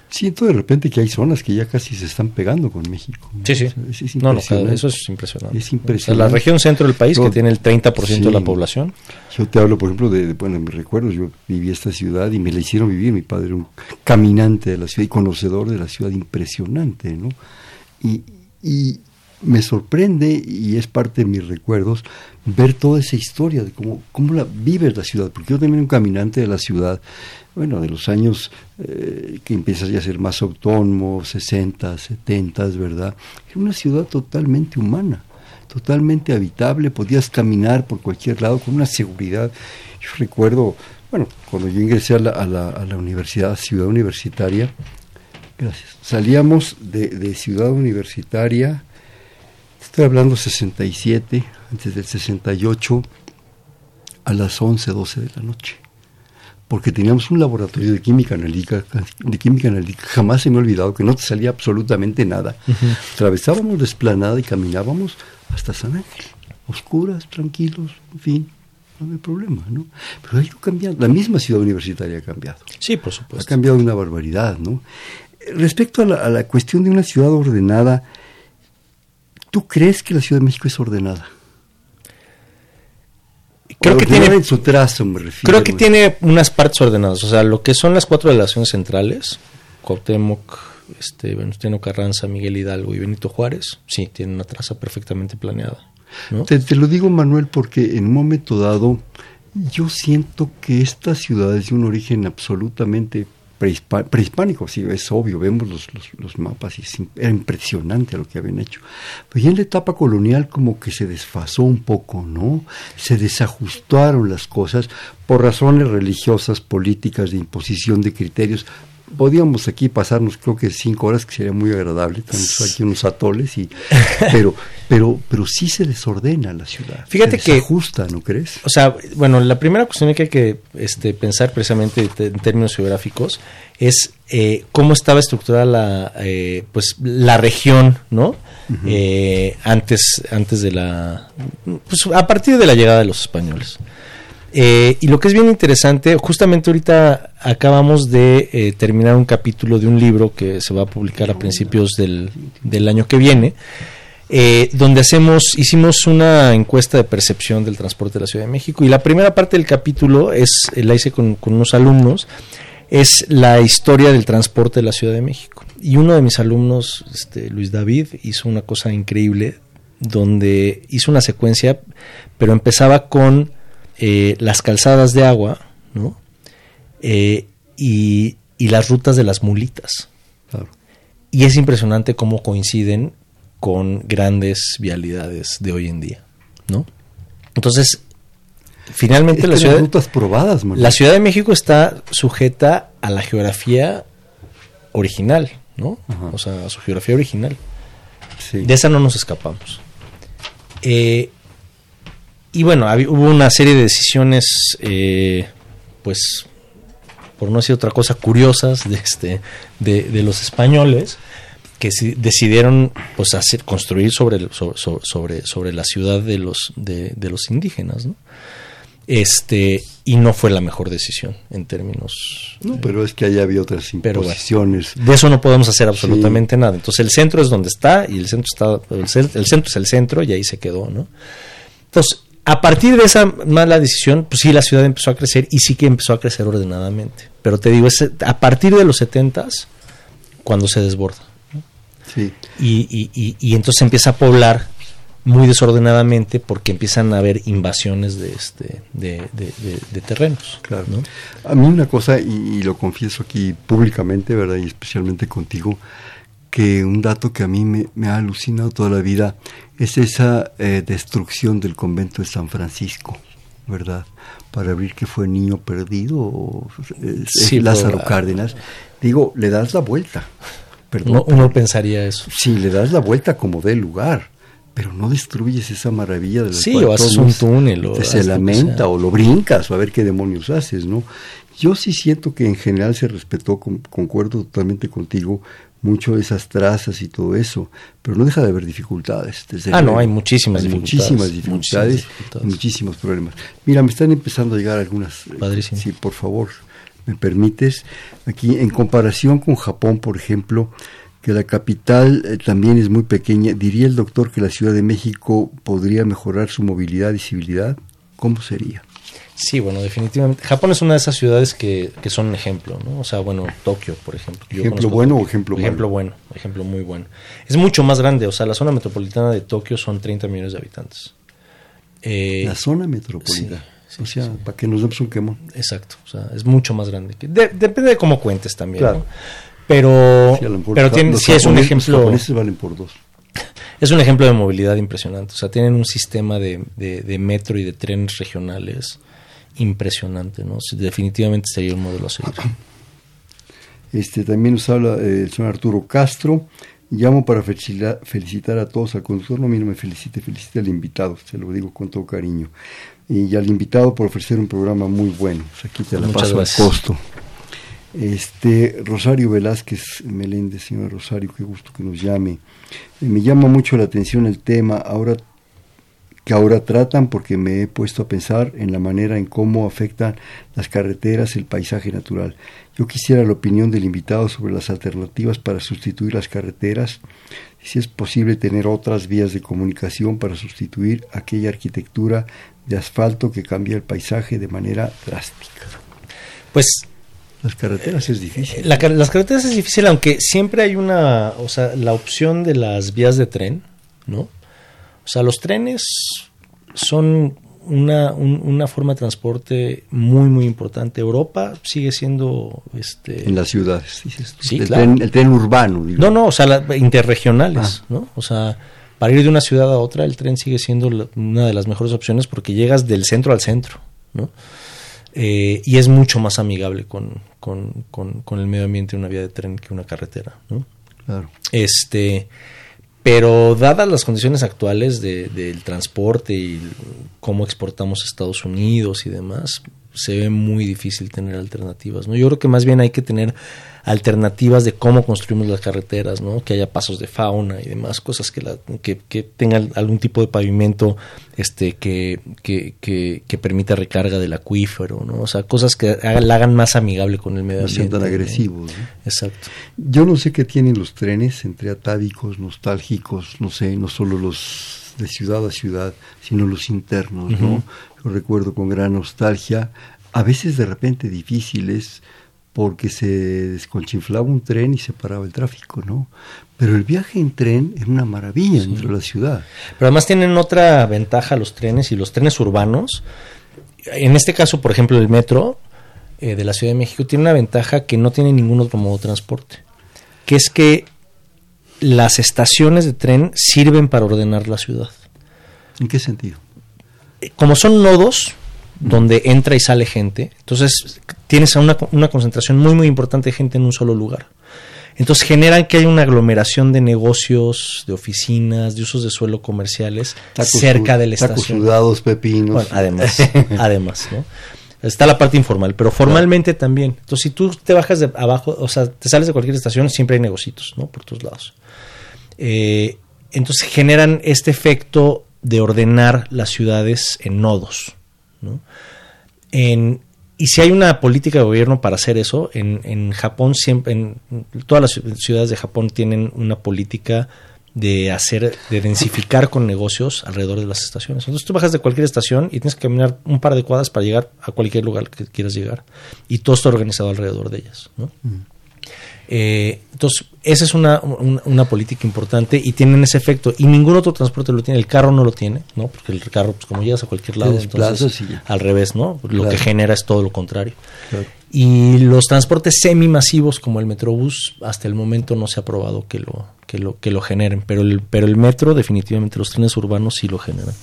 Siento de repente que hay zonas que ya casi se están pegando con México. Sí, sí. Es, no, no, eso es impresionante. Es impresionante. la región centro del país, que tiene el 30% de la población. Yo te hablo, por ejemplo, de, bueno, me recuerdo, yo viví esta ciudad y me la hicieron vivir. Mi padre era un caminante de la ciudad y conocedor de la ciudad impresionante, ¿no? Y, y me sorprende, y es parte de mis recuerdos, ver toda esa historia de cómo, cómo la vives la ciudad, porque yo también un caminante de la ciudad, bueno, de los años eh, que empiezas ya a ser más autónomo, 60, 70, ¿verdad? Era una ciudad totalmente humana, totalmente habitable, podías caminar por cualquier lado con una seguridad. Yo recuerdo, bueno, cuando yo ingresé a la, a la, a la universidad, ciudad universitaria, gracias, salíamos de, de ciudad universitaria, estoy hablando 67, antes del 68, a las 11, 12 de la noche porque teníamos un laboratorio de química analítica, de química analítica, jamás se me ha olvidado que no te salía absolutamente nada. Atravesábamos la esplanada y caminábamos hasta San Ángel, oscuras, tranquilos, en fin, no hay problema, ¿no? Pero ha ido cambiando, la misma ciudad universitaria ha cambiado. Sí, por supuesto. Ha cambiado una barbaridad, ¿no? Respecto a la, a la cuestión de una ciudad ordenada, ¿tú crees que la Ciudad de México es ordenada? creo que tiene su trazo me refiero creo que tiene unas partes ordenadas. O sea lo que son las cuatro relaciones centrales Cuauhtémoc este Venustiano Carranza Miguel Hidalgo y Benito Juárez sí tienen una traza perfectamente planeada te, te, lo digo Manuel porque en un momento dado yo siento que esta ciudad es de un origen absolutamente prehispánico, sí, es obvio, vemos los, los, los, mapas y era impresionante lo que habían hecho. Pero ya en la etapa colonial como que se desfasó un poco, ¿no? Se desajustaron las cosas por razones religiosas, políticas, de imposición de criterios, podíamos aquí pasarnos creo que cinco horas que sería muy agradable tenemos aquí unos atoles y [laughs] pero pero pero sí se desordena la ciudad. Fíjate se que ajusta no crees o sea bueno la primera cuestión que hay que este, pensar precisamente en términos geográficos es eh, cómo estaba estructurada la eh, pues la región no eh, antes antes de la pues a partir de la llegada de los españoles eh, y lo que es bien interesante, justamente ahorita acabamos de eh, terminar un capítulo de un libro que se va a publicar a principios del, del año que viene, eh, donde hacemos, hicimos una encuesta de percepción del transporte de la Ciudad de México y la primera parte del capítulo es, la hice con, con unos alumnos, es la historia del transporte de la Ciudad de México. Y uno de mis alumnos, este, Luis David, hizo una cosa increíble donde hizo una secuencia, pero empezaba con eh, las calzadas de agua ¿no? Eh, y, y, las rutas de las mulitas. Claro. Y es impresionante cómo coinciden con grandes vialidades de hoy en día. ¿no? Entonces, finalmente es la ciudad, rutas probadas, la ciudad de México está sujeta a la geografía original, ¿no? Ajá. O sea, a su geografía original. Sí. De esa no nos escapamos. Eh, y bueno, había, hubo una serie de decisiones, eh, pues, por no decir otra cosa, curiosas de, este, de, de los españoles que decidieron pues hacer construir sobre, sobre, sobre, sobre la ciudad de los, de, de, los indígenas, ¿no? Este, y no fue la mejor decisión en términos. No, pero es que ahí había otras imposiciones. Bueno, de eso no podemos hacer absolutamente sí. nada. Entonces el centro es donde está y el centro está, el centro es el centro y ahí se quedó, ¿no? Entonces, a partir de esa mala decisión, pues sí, la ciudad empezó a crecer y sí que empezó a crecer ordenadamente. Pero te digo, es a partir de los setentas cuando se desborda. Sí. Y, y, y, y, entonces empieza a poblar muy desordenadamente porque empiezan a haber invasiones de este de, de, de, de terrenos. Claro. ¿no? A mí una cosa, y, lo confieso aquí públicamente, ¿verdad? Y especialmente contigo, que un dato que a mí me, me ha alucinado toda la vida es esa eh, destrucción del convento de San Francisco, ¿verdad? Para abrir que fue niño perdido o eh, sí, Lázaro pero, Cárdenas. Digo, le das la vuelta. Perdón, uno, pensaría eso. Sí, le das la vuelta como de lugar pero no destruyes esa maravilla de la sí, o haces un túnel o se lamenta sea. o lo brincas o a ver qué demonios haces, ¿no? Yo sí siento que en general se respetó, con, concuerdo totalmente contigo, mucho esas trazas y todo eso, pero no deja de haber dificultades. Desde ah, no, hay muchísimas hay dificultades. Muchísimas dificultades, y muchísimos problemas. Mira, me están empezando a llegar algunas. Padrísimo. Sí, por favor, me permites, aquí en comparación con Japón, por ejemplo, que la capital eh, también es muy pequeña, diría el doctor que la Ciudad de México podría mejorar su movilidad y civilidad. ¿Cómo sería? Sí, bueno, definitivamente. Japón es una de esas ciudades que, que son un ejemplo, ¿no? O sea, bueno, Tokio, por ejemplo. ¿Ejemplo bueno o ejemplo malo? Ejemplo bueno, ejemplo muy bueno. Es mucho más grande, o sea, la zona metropolitana de Tokio son 30 millones de habitantes. Eh, la zona metropolitana. o sea, para que nos demos un quemón. Exacto, o sea, es mucho más grande. depende de cómo cuentes también, claro. Pero, pero tiene, sí es un ejemplo. Los japoneses valen por dos. Es un ejemplo de movilidad impresionante. O sea, tienen un sistema de, de metro y de trenes regionales impresionante, ¿no? Definitivamente sería un modelo a seguir. [clears throat] Este, también nos habla eh, el señor Arturo Castro. Llamo para felicitar a todos al conductor, no, mire, me felicite, felicite al invitado, se lo digo con todo cariño. Y al invitado por ofrecer un programa muy bueno. aquí te la paso al costo. Este, Rosario Velázquez Meléndez, señor Rosario, qué gusto que nos llame. Me llama mucho la atención el tema. Ahora que ahora tratan porque me he puesto a pensar en la manera en cómo afectan las carreteras el paisaje natural. Yo quisiera la opinión del invitado sobre las alternativas para sustituir las carreteras, si es posible tener otras vías de comunicación para sustituir aquella arquitectura de asfalto que cambia el paisaje de manera drástica. Pues las carreteras es difícil. las carreteras es difícil, aunque siempre hay una, o sea, la opción de las vías de tren, ¿no? O sea, los trenes son una, una forma de transporte muy, muy importante. Europa sigue siendo... Este, en las ciudades, Sí, el, tren, el tren urbano. No, no, o sea, interregionales, ah. ¿no? O sea, para ir de una ciudad a otra, el tren sigue siendo una de las mejores opciones porque llegas del centro al centro, ¿no? Eh, y es mucho más amigable con, con, con, con, el medio ambiente una vía de tren que una carretera, ¿no? Claro. Este... Pero dadas las condiciones actuales de, del transporte y cómo exportamos a Estados Unidos y demás, se ve muy difícil tener alternativas. ¿no? Yo creo que más bien hay que tener alternativas de cómo construimos las carreteras, ¿no? que haya pasos de fauna y demás, cosas que, la, que, que tengan algún tipo de pavimento este, que, que, que, permita recarga del acuífero, ¿no? o sea, cosas que la hagan más amigable con el medio ambiente. No sean tan agresivos. Exacto. Yo no sé qué tienen los trenes entre atávicos, nostálgicos, no sé, no solo los de ciudad a ciudad, sino los internos, ¿no? Yo recuerdo con gran nostalgia, a veces de repente difíciles, porque se desconchinflaba un tren y se paraba el tráfico, ¿no? Pero el viaje en tren es una maravilla dentro de la ciudad. Pero además tienen otra ventaja los trenes y los trenes urbanos. En este caso, por ejemplo, el metro eh, de la Ciudad de México tiene una ventaja que no tiene ningún otro modo de transporte, que es que las estaciones de tren sirven para ordenar la ciudad. ¿En qué sentido? Eh, como son nodos, donde entra y sale gente. Entonces tienes una, una concentración muy muy importante de gente en un solo lugar. Entonces generan que hay una aglomeración de negocios, de oficinas, de usos de suelo comerciales cerca de la estación. sudados, pepinos. además, [laughs] además, ¿no? Está la parte informal, pero formalmente también. Entonces, si tú te bajas de abajo, o sea, te sales de cualquier estación, siempre hay negocios, ¿no? Por todos lados. Eh, entonces generan este efecto de ordenar las ciudades en nodos. Y si hay una política de gobierno para hacer eso, en, en Japón siempre, en todas las ciudades de Japón tienen una política de hacer, de densificar con negocios alrededor de las estaciones. Entonces tú bajas de cualquier estación y tienes que caminar un par de cuadras para llegar a cualquier lugar que quieras llegar. Y todo está organizado alrededor de ellas. ¿no? Mm. Eh, entonces, esa es una, una, política importante y tienen ese efecto. Y ningún otro transporte lo tiene. El carro no lo tiene, ¿no? Porque el carro, pues como llegas a cualquier lado, entonces, al revés, ¿no? Lo que genera es todo lo contrario. Y los transportes semi-masivos como el Metrobús, hasta el momento no se ha probado que lo, que lo, que lo generen. Pero el, pero el metro, definitivamente, los trenes urbanos sí lo generan.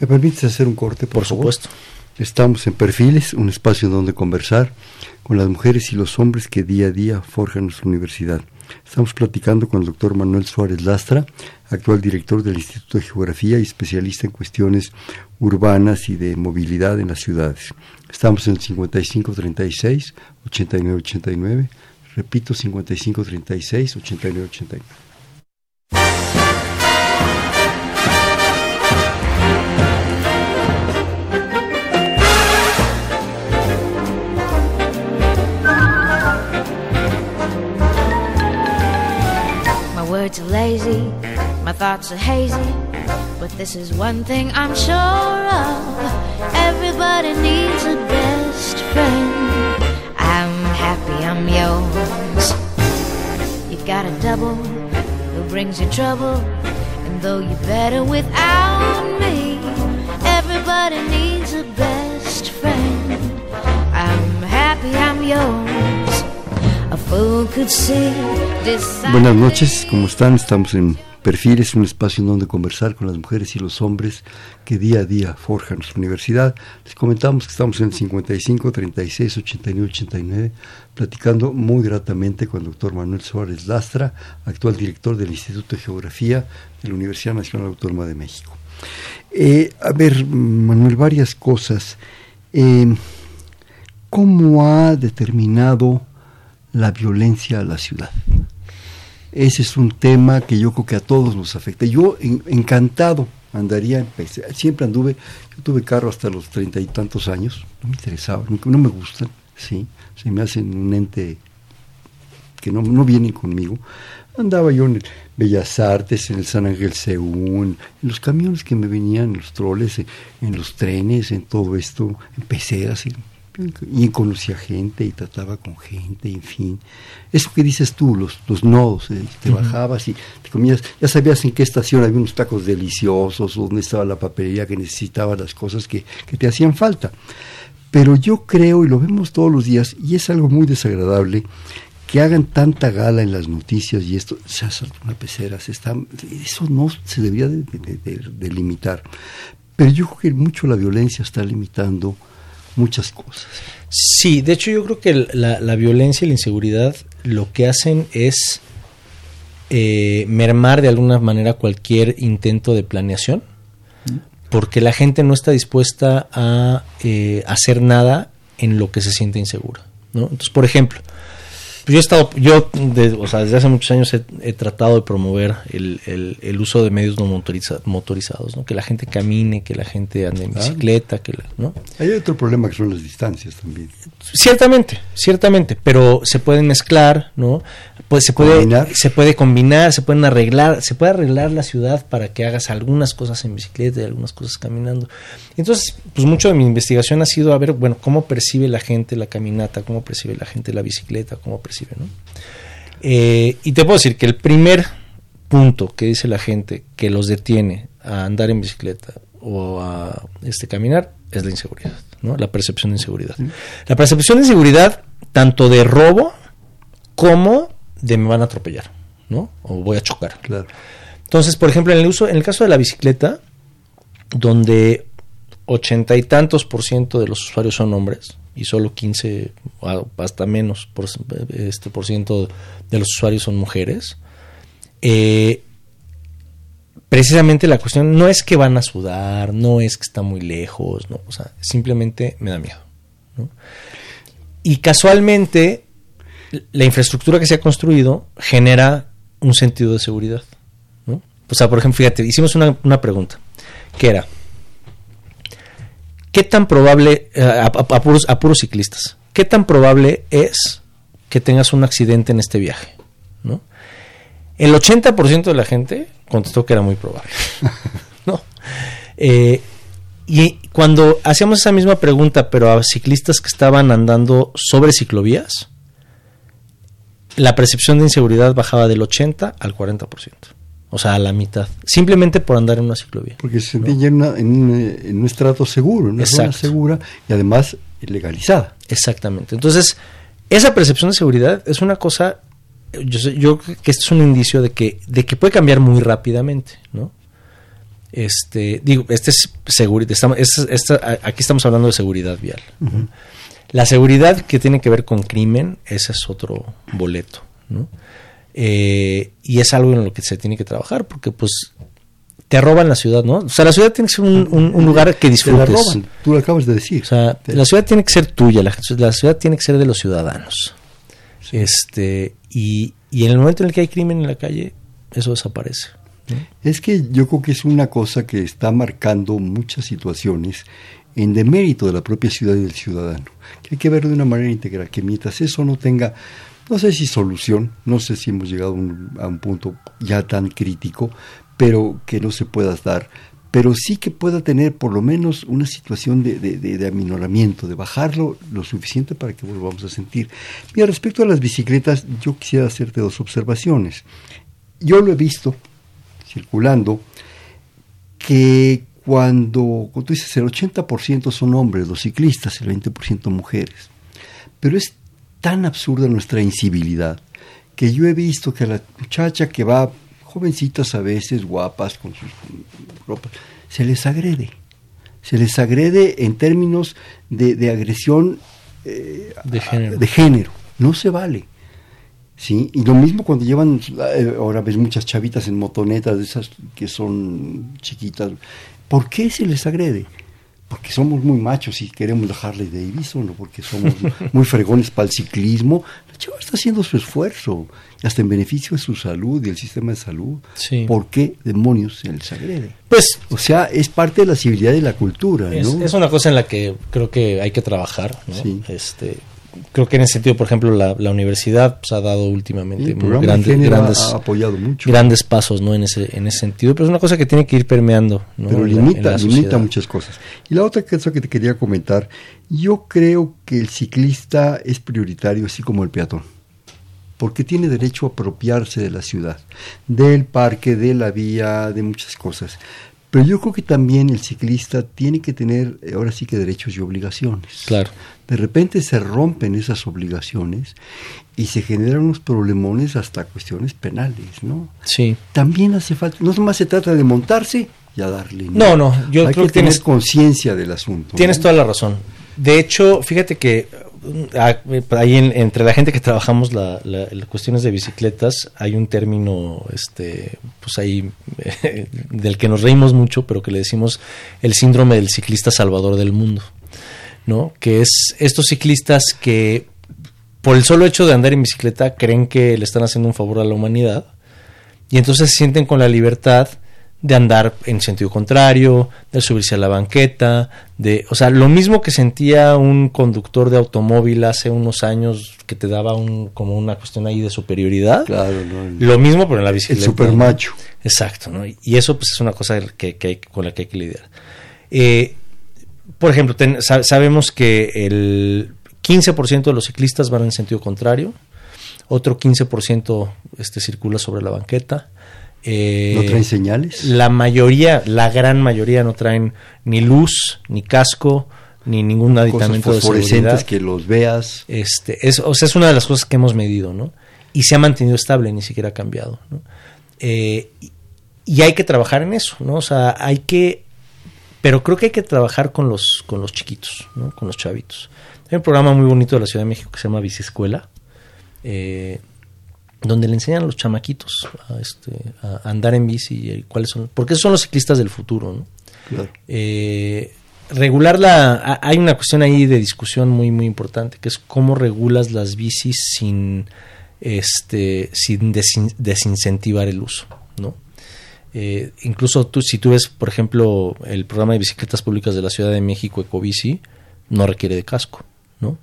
¿Me permites hacer un corte? Por, supuesto. Estamos en Perfiles, un espacio donde conversar con las mujeres y los hombres que día a día forjan nuestra universidad. Estamos platicando con el doctor Manuel Suárez Lastra, actual director del Instituto de Geografía y especialista en cuestiones urbanas y de movilidad en las ciudades. Estamos en 5536 8989, repito 5536 8989. are lazy, my thoughts are hazy. But this is one thing I'm sure of everybody needs a best friend. I'm happy I'm yours. You've got a double who brings you trouble, and though you're better without me, everybody needs a best friend. I'm happy I'm yours. Buenas noches, ¿cómo están? Estamos en Perfiles, un espacio en donde conversar con las mujeres y los hombres que día a día forjan nuestra universidad. Les comentamos que estamos en el 55 36 89 89, platicando muy gratamente con el doctor Manuel Suárez Lastra, actual director del Instituto de Geografía de la Universidad Nacional Autónoma de México. Eh, a ver, Manuel, varias cosas. Eh, ¿Cómo ha determinado la violencia a la ciudad? Ese es un tema que yo creo que a todos nos afecta. Yo encantado andaría, siempre anduve, yo tuve carro hasta los treinta y tantos años, no me interesaba, no, me gustan, sí, se me hacen un ente que no, no vienen conmigo. Andaba yo en el Bellas Artes, en el San Ángel Seún, en los camiones que me venían, en los troles, en, los trenes, en todo esto, en peceras, en y conocía gente y trataba con gente, en fin. Eso que dices tú, los, los nodos, eh, te bajabas y te comías, ya sabías en qué estación había unos tacos deliciosos, dónde estaba la papelería que necesitaba las cosas que, que te hacían falta. Pero yo creo, y lo vemos todos los días, y es algo muy desagradable, que hagan tanta gala en las noticias y esto, se asaltó una pecera, se está, eso no se debería de, de limitar. Pero yo creo que mucho la violencia está limitando muchas cosas. Sí, de hecho yo creo que la, violencia y la inseguridad lo que hacen es eh, mermar de alguna manera cualquier intento de planeación, porque la gente no está dispuesta a eh, hacer nada en lo que se siente insegura. Entonces, por ejemplo, yo he estado, yo o sea, desde hace muchos años he, tratado de promover el, el, uso de medios no motorizados, ¿no? que la gente camine, que la gente ande en bicicleta, que ¿no? Hay otro problema que son las distancias también. Ciertamente, ciertamente, pero se pueden mezclar, ¿no? Pues se puede, se puede combinar, se pueden arreglar, se puede arreglar la ciudad para que hagas algunas cosas en bicicleta y algunas cosas caminando. Entonces, pues mucho de mi investigación ha sido a ver, bueno, cómo percibe la gente la caminata, cómo percibe la gente la bicicleta, cómo percibe eh, y te puedo decir que el primer punto que dice la gente que los detiene a andar en bicicleta o a este, caminar es la inseguridad, ¿no? la percepción de inseguridad. La percepción de inseguridad tanto de robo como de me van a atropellar, ¿no? O voy a chocar. Entonces, por ejemplo, en el uso, en el caso de la bicicleta, donde ochenta y tantos por ciento de los usuarios son hombres, y solo 15, hasta menos por, este por ciento de los usuarios son mujeres. Eh, precisamente la cuestión no es que van a sudar, no es que está muy lejos, no, o sea, simplemente me da miedo. Y casualmente la infraestructura que se ha construido genera un sentido de seguridad. O sea, por ejemplo, fíjate, hicimos una, una pregunta, que era, ¿qué tan probable, eh, a, puros, ciclistas, qué tan probable es que tengas un accidente en este viaje? ¿no? El 80% de la gente contestó que era muy probable. [laughs] ¿no? Eh, y cuando hacíamos esa misma pregunta, pero a ciclistas que estaban andando sobre ciclovías, la percepción de inseguridad bajaba del 80 al 40%. O sea, a la mitad. Simplemente por andar en una ciclovía. Porque se sentían en, un, estrato seguro, en una zona segura y además legalizada. Exactamente. Entonces, esa percepción de seguridad es una cosa, yo, yo creo que esto es un indicio de que, de que puede cambiar muy rápidamente, ¿no? Este, digo, este es seguridad, estamos, aquí estamos hablando de seguridad vial. La seguridad que tiene que ver con crimen, ese es otro boleto, ¿no? Eh, y es algo en lo que se tiene que trabajar, porque pues te roban la ciudad, ¿no? O sea, la ciudad tiene que ser un, lugar que disfrutes. Te la roban, tú lo acabas de decir. O sea, la ciudad tiene que ser tuya, la, ciudad tiene que ser de los ciudadanos. Este, y, y, en el momento en el que hay crimen en la calle, eso desaparece. Es que yo creo que es una cosa que está marcando muchas situaciones en demérito de la propia ciudad y del ciudadano. Que hay que verlo de una manera integral, que mientras eso no tenga, no sé si solución, no sé si hemos llegado a un punto ya tan crítico, pero que no se pueda dar pero sí que pueda tener por lo menos una situación de, de, aminoramiento, de bajarlo lo suficiente para que volvamos a sentir. Mira, respecto a las bicicletas, yo quisiera hacerte dos observaciones. Yo lo he visto circulando que cuando, como tú dices, el 80% son hombres, los ciclistas, el 20% mujeres. Pero es tan absurda nuestra incivilidad que yo he visto que la muchacha que va jovencitas a veces, guapas, con sus ropas, se les agrede. Se les agrede en términos de, agresión eh, de, género. de género. No se vale. ¿sí? Y lo mismo cuando llevan, eh, ahora ves muchas chavitas en motonetas, de esas que son chiquitas. ¿Por qué se les agrede? Porque somos muy machos y queremos dejarle de Davidson, o porque somos [laughs] muy fregones para el ciclismo. La chava está haciendo su esfuerzo, hasta en beneficio de su salud y el sistema de salud. ¿Por qué demonios se les agrede? Pues, o sea, es parte de la civilidad y la cultura. Es, es una cosa en la que creo que hay que trabajar. ¿no? Este, creo que en ese sentido, por ejemplo, la, universidad pues, ha dado últimamente grandes, grandes, apoyado mucho. grandes pasos ¿no? en, ese, en ese sentido, pero es una cosa que tiene que ir permeando. Pero limita, limita muchas cosas. Y la otra cosa que te quería comentar, yo creo que el ciclista es prioritario, así como el peatón porque tiene derecho a apropiarse de la ciudad, del parque, de la vía, de muchas cosas. Pero yo creo que también el ciclista tiene que tener, eh, ahora sí que derechos y obligaciones. Claro. De repente se rompen esas obligaciones y se generan unos problemones hasta cuestiones penales, ¿no? Sí. También hace falta, no más se trata de montarse y a darle. No, no, yo Hay creo que, tener conciencia del asunto. Tienes toda la razón. De hecho, fíjate que Ah, ahí entre la gente que trabajamos las cuestiones de bicicletas hay un término este pues ahí del que nos reímos mucho pero que le decimos el síndrome del ciclista salvador del mundo no que es estos ciclistas que por el solo hecho de andar en bicicleta creen que le están haciendo un favor a la humanidad y entonces se sienten con la libertad de andar en sentido contrario, de subirse a la banqueta, de, o sea, lo mismo que sentía un conductor de automóvil hace unos años que te daba un como una cuestión ahí de superioridad. Claro, lo mismo pero en la bicicleta. El super macho. Exacto, ¿no? Y eso pues es una cosa que, que con la que hay que lidiar. Eh, por ejemplo, sabemos que el 15% de los ciclistas van en sentido contrario, otro 15% este, circula sobre la banqueta, eh, ¿No traen señales? La mayoría, la gran mayoría no traen ni luz, ni casco, ni ningún aditamento de seguridad. que los veas. Este, es, o sea, es una de las cosas que hemos medido, ¿no? Y se ha mantenido estable, ni siquiera ha cambiado, ¿no? Eh, y hay que trabajar en eso, ¿no? O sea, hay que, pero creo que hay que trabajar con los, con los chiquitos, ¿no? Con los chavitos. Hay un programa muy bonito de la Ciudad de México que se llama Biciescuela, eh, donde le enseñan a los chamaquitos a, este, a andar en bici y cuáles son, porque esos son los ciclistas del futuro, ¿no? Eh, regular la, hay una cuestión ahí de discusión muy muy importante que es cómo regulas las bicis sin este sin desincentivar el uso, ¿no? Eh, incluso tú, si tú ves, por ejemplo, el programa de bicicletas públicas de la Ciudad de México, Ecobici, no requiere de casco, ¿no?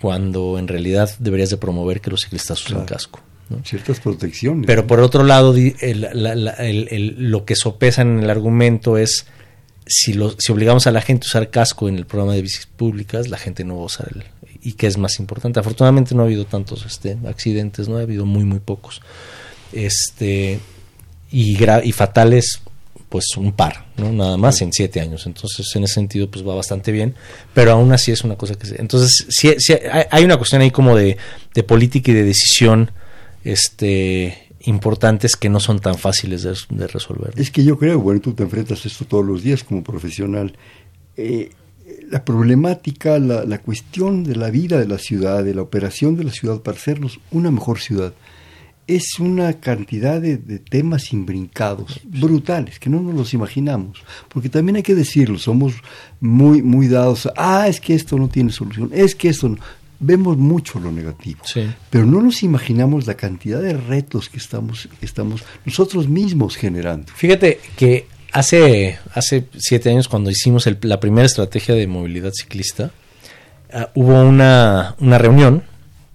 Cuando en realidad deberías de promover que los ciclistas usen casco. Ciertas protecciones. Pero por otro lado, lo que sopesa en el argumento es si, si obligamos a la gente a usar casco en el programa de bicis públicas, la gente no va a usar el... Y que es más importante. Afortunadamente no ha habido tantos este, accidentes, no ha habido muy, muy pocos. Este, y, y fatales pues un par, ¿no? Nada más en siete años. Entonces, en ese sentido, pues va bastante bien. Pero aún así es una cosa que... Entonces, sí, hay una cuestión ahí como de, política y de decisión este, importantes que no son tan fáciles de, resolver. Es que yo creo, bueno, tú te enfrentas a esto todos los días como profesional. Eh, la problemática, la, la cuestión de la vida de la ciudad, de la operación de la ciudad para hacernos una mejor ciudad es una cantidad de, temas imbrincados brutales que no nos los imaginamos. Porque también hay que decirlo somos muy muy dados a, ah es que esto no tiene solución es que esto no. vemos mucho lo negativo pero no nos imaginamos la cantidad de retos que estamos estamos nosotros mismos generando. Fíjate que hace, hace siete años, cuando hicimos el- la primera estrategia de movilidad ciclista, ah, hubo una, una reunión,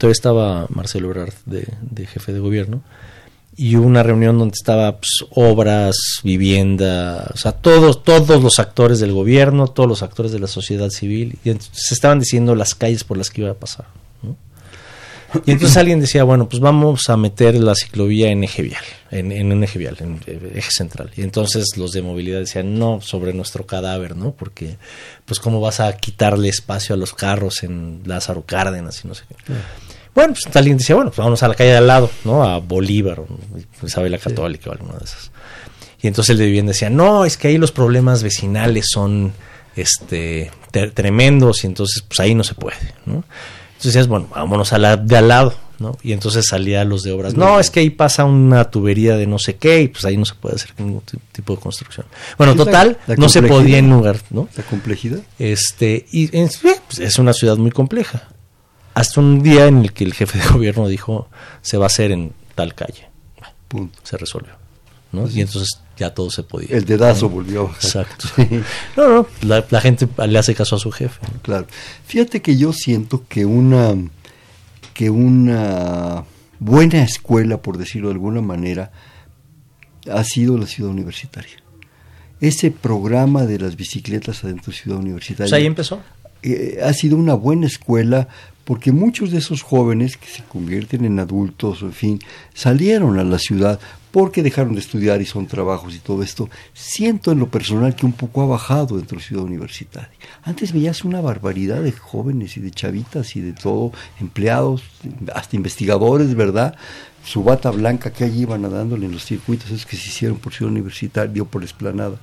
estaba Marcelo Ebrard de, de jefe de gobierno, y hubo una reunión donde estaba pues, obras, vivienda, o sea, todos, todos los actores del gobierno, todos los actores de la sociedad civil, y se estaban diciendo las calles por las que iba a pasar. Y entonces alguien decía, bueno, pues vamos a meter la ciclovía en eje vial, en, en un eje vial, en eh, eje central. Y entonces los de movilidad decían, no, sobre nuestro cadáver, ¿no? Porque, pues, ¿cómo vas a quitarle espacio a los carros en Lázaro Cárdenas y no sé qué? Bueno, pues alguien decía, bueno, pues vámonos a la calle de al lado, ¿no? A Bolívar, o Isabel la Católica o alguna de esas. Y entonces el de vivienda decía, no, es que ahí los problemas vecinales son este tremendos y entonces pues ahí no se puede, ¿no? Entonces decías, bueno, vámonos a la de al lado, ¿no? Y entonces salía los de obras, no, es que ahí pasa una tubería de no sé qué y pues ahí no se puede hacer ningún ti- tipo de construcción. Bueno, la- total, la no se podía en lugar, ¿no? La complejidad. Este, y pues, es una ciudad muy compleja. Hasta un día en el que el jefe de gobierno dijo, se va a hacer en tal calle. Punto. Se resolvió. ¿No? Y entonces ya todo se podía. El dedazo volvió a bajar. Exacto. [laughs] Sí, No, no, la, la gente le hace caso a su jefe. claro. Fíjate que yo siento que una que una buena escuela, por decirlo de alguna manera, ha sido la ciudad universitaria. Ese programa de las bicicletas adentro de ciudad universitaria Pues ahí empezó. Eh, ha sido una buena escuela porque muchos de esos jóvenes que se convierten en adultos, en fin, salieron a la ciudad porque dejaron de estudiar y son trabajos y todo esto. Siento en lo personal que un poco ha bajado dentro de Ciudad Universitaria. Antes veías una barbaridad de jóvenes y de chavitas y de todo, empleados, hasta investigadores, ¿verdad? Su bata blanca que allí iban nadándole en los circuitos esos que se hicieron por Ciudad Universitaria o por la Esplanada.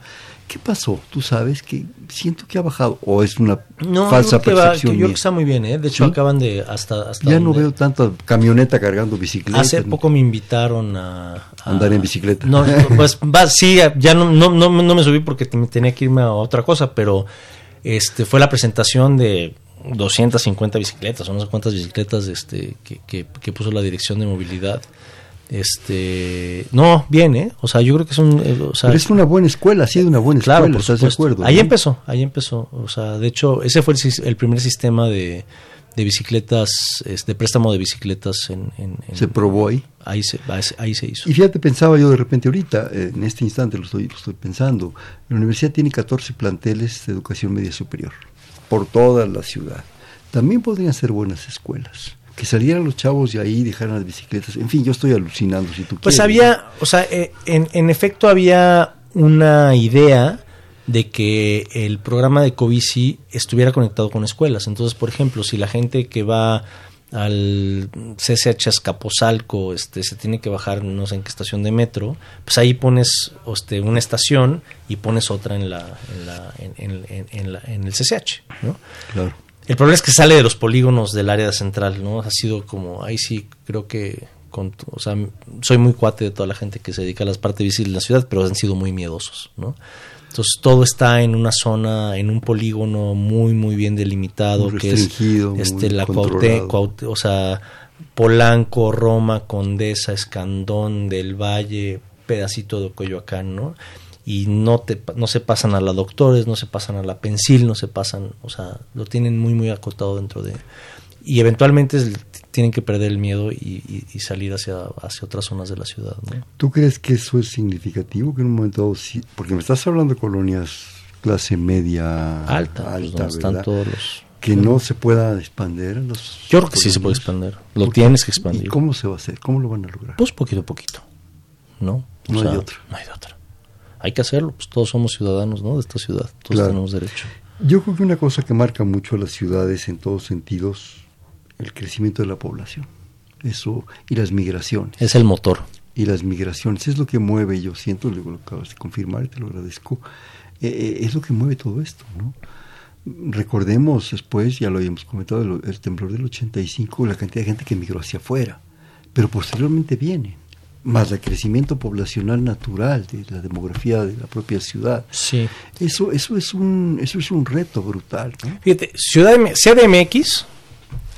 ¿Qué pasó? Tú sabes que siento que ha bajado o es una No, falsa que va- percepción. yo creo que está muy bien, ¿eh? De hecho, ¿Sí? acaban de hasta, hasta Ya no veo tanta camioneta cargando bicicletas. Hace poco me invitaron a, a- Andar en bicicleta. No, [laughs] pues va, sí, ya no, no, no, no me subí porque te- tenía que irme a otra cosa, pero este fue la presentación de 250 bicicletas o no sé cuántas bicicletas este, que, que, que puso la dirección de movilidad. Este, no, bien, ¿eh? O sea, yo creo que es un. eh, o sea, Pero es una buena escuela, ha sido una buena Claro, escuela, ¿estás de acuerdo? Ahí no? empezó, ahí empezó. O sea, de hecho, ese fue el, el primer sistema de, de bicicletas, de préstamo de bicicletas en... en- en- Se probó ahí. Ahí se, ahí se hizo. Y fíjate, pensaba yo de repente ahorita, eh, en este instante lo estoy, lo estoy pensando, la universidad tiene 14 planteles de educación media superior por toda la ciudad. También podrían ser buenas escuelas. Que salieran los chavos de ahí y dejaran las bicicletas. En fin, yo estoy alucinando si tú Pues quieres. había, o sea, eh, en, en efecto había una idea de que el programa de Covici estuviera conectado con escuelas. Entonces, por ejemplo, si la gente que va al CCH Azcapotzalco este, se tiene que bajar no sé en qué estación de metro, pues ahí pones este, una estación y pones otra en, la, en, la- en- en- en- en la- en el CCH, ¿no? Claro. El problema es que sale de los polígonos del área central, ¿no? Ha sido como, ahí sí, creo que, con, o sea, soy muy cuate de toda la gente que se dedica a las partes visibles de la ciudad, pero han sido muy miedosos, ¿no? Entonces todo está en una zona, en un polígono muy, muy bien delimitado, Muy que es este, la o sea, Polanco, Roma, Condesa, Escandón, del Valle, pedacito de Coyoacán, ¿no? Y no, te, no se pasan a la Doctores, no se pasan a la Pensil, no se pasan, o sea, lo tienen muy, muy acotado dentro de... Y eventualmente es- tienen que perder el miedo y, y- y salir hacia, hacia otras zonas de la ciudad, ¿no? ¿Tú crees que eso es significativo? Que en un momento dado sí- porque me estás hablando de colonias clase media Alta, pues, alta donde están todos los... que no se pueda expandir los Yo creo que sí se puede expandir, lo tienes que ¿Y expandir. cómo se va a hacer? ¿Cómo lo van a lograr? Pues poquito a poquito, ¿no? O No hay sea, de otra. No hay otra. Hay que hacerlo, pues todos somos ciudadanos, ¿no? De esta ciudad, todos Claro. tenemos derecho. Yo creo que una cosa que marca mucho a las ciudades en todos sentidos, el crecimiento de la población. Eso, y las migraciones. Es el motor. y las migraciones. Es lo que mueve, yo siento, lo acabas de confirmar y te lo agradezco, eh, eh, es lo que mueve todo esto, ¿no? Recordemos después, ya lo habíamos comentado, el, el temblor del 85, la cantidad de gente que migró hacia afuera, pero posteriormente viene, más el crecimiento poblacional natural de la demografía de la propia ciudad. Sí. Eso, eso, es, un, eso es un reto brutal, ¿no? Fíjate, Ciudad CDMX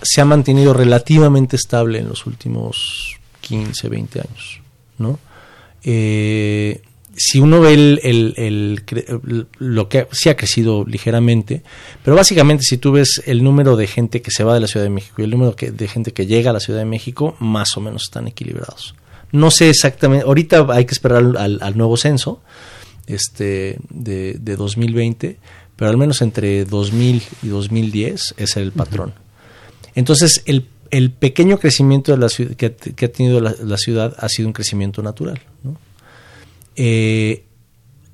se ha mantenido relativamente estable en los últimos 15, 20 años, ¿no? Eh, si uno ve el, lo que sí ha crecido ligeramente, pero básicamente si tú ves el número de gente que se va de la Ciudad de México y el número de gente que llega a la Ciudad de México, más o menos están equilibrados. No sé exactamente, ahorita hay que esperar al, nuevo censo este, de, de 2020, pero al menos entre 2000 y 2010 es el patrón. Entonces, el, el, pequeño crecimiento que, ha tenido la, ciudad ha sido un crecimiento natural. Eh,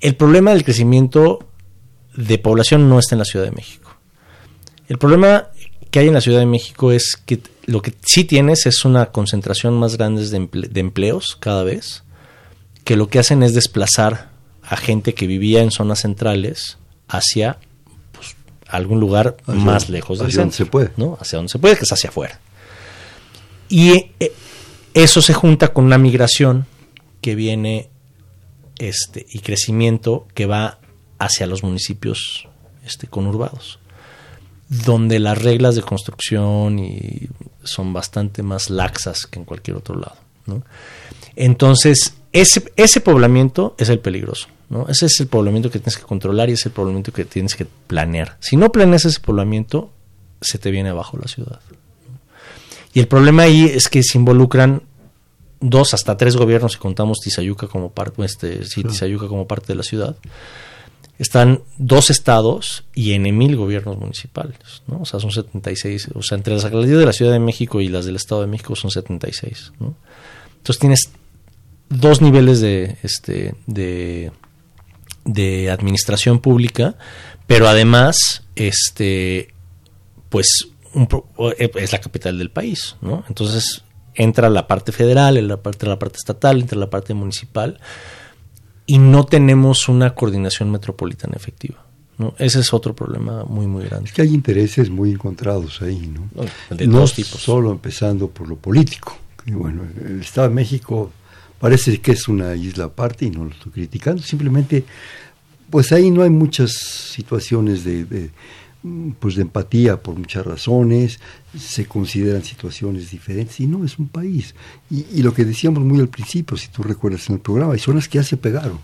el problema del crecimiento de población no está en la Ciudad de México. El problema que hay en la Ciudad de México es que lo que sí tienes es una concentración más grande de, empleos cada vez, que lo que hacen es desplazar a gente que vivía en zonas centrales hacia pues, algún lugar más lejos del hacia donde se puede. ¿no? Hacia donde se puede, que es hacia afuera. Y eh, eso se junta con una migración que viene este, y crecimiento que va hacia los municipios este, conurbados, donde las reglas de construcción y son bastante más laxas que en cualquier otro lado. Entonces, ese, ese poblamiento es el peligroso. ¿No? Ese es el poblamiento que tienes que controlar y es el poblamiento que tienes que planear. Si no planeas ese poblamiento, se te viene abajo la ciudad. Y el problema ahí es que se involucran dos hasta tres gobiernos, si contamos Tizayuca como parte, este, sí, Tizayuca como parte de la ciudad, están dos estados y en mil gobiernos municipales, ¿no? O sea, son 76, o sea, entre las alcaldías de la Ciudad de México y las del Estado de México son 76, ¿no? Entonces tienes dos niveles de, este, de, de administración pública, pero además, este, pues, es la capital del país, ¿no? Entonces, entra la parte federal, entra la parte, la parte estatal, entra la parte municipal y no tenemos una coordinación metropolitana efectiva. ¿no? Ese es otro problema muy, muy grande. Es que hay intereses muy encontrados ahí, ¿no? De dos tipos. Solo empezando por lo político. Y bueno, el Estado de México parece que es una isla aparte y no lo estoy criticando, simplemente, pues ahí no hay muchas situaciones de pues de empatía por muchas razones, se consideran situaciones diferentes y no es un país. Y, lo que decíamos muy al principio, si tú recuerdas en el programa, hay zonas que ya se pegaron.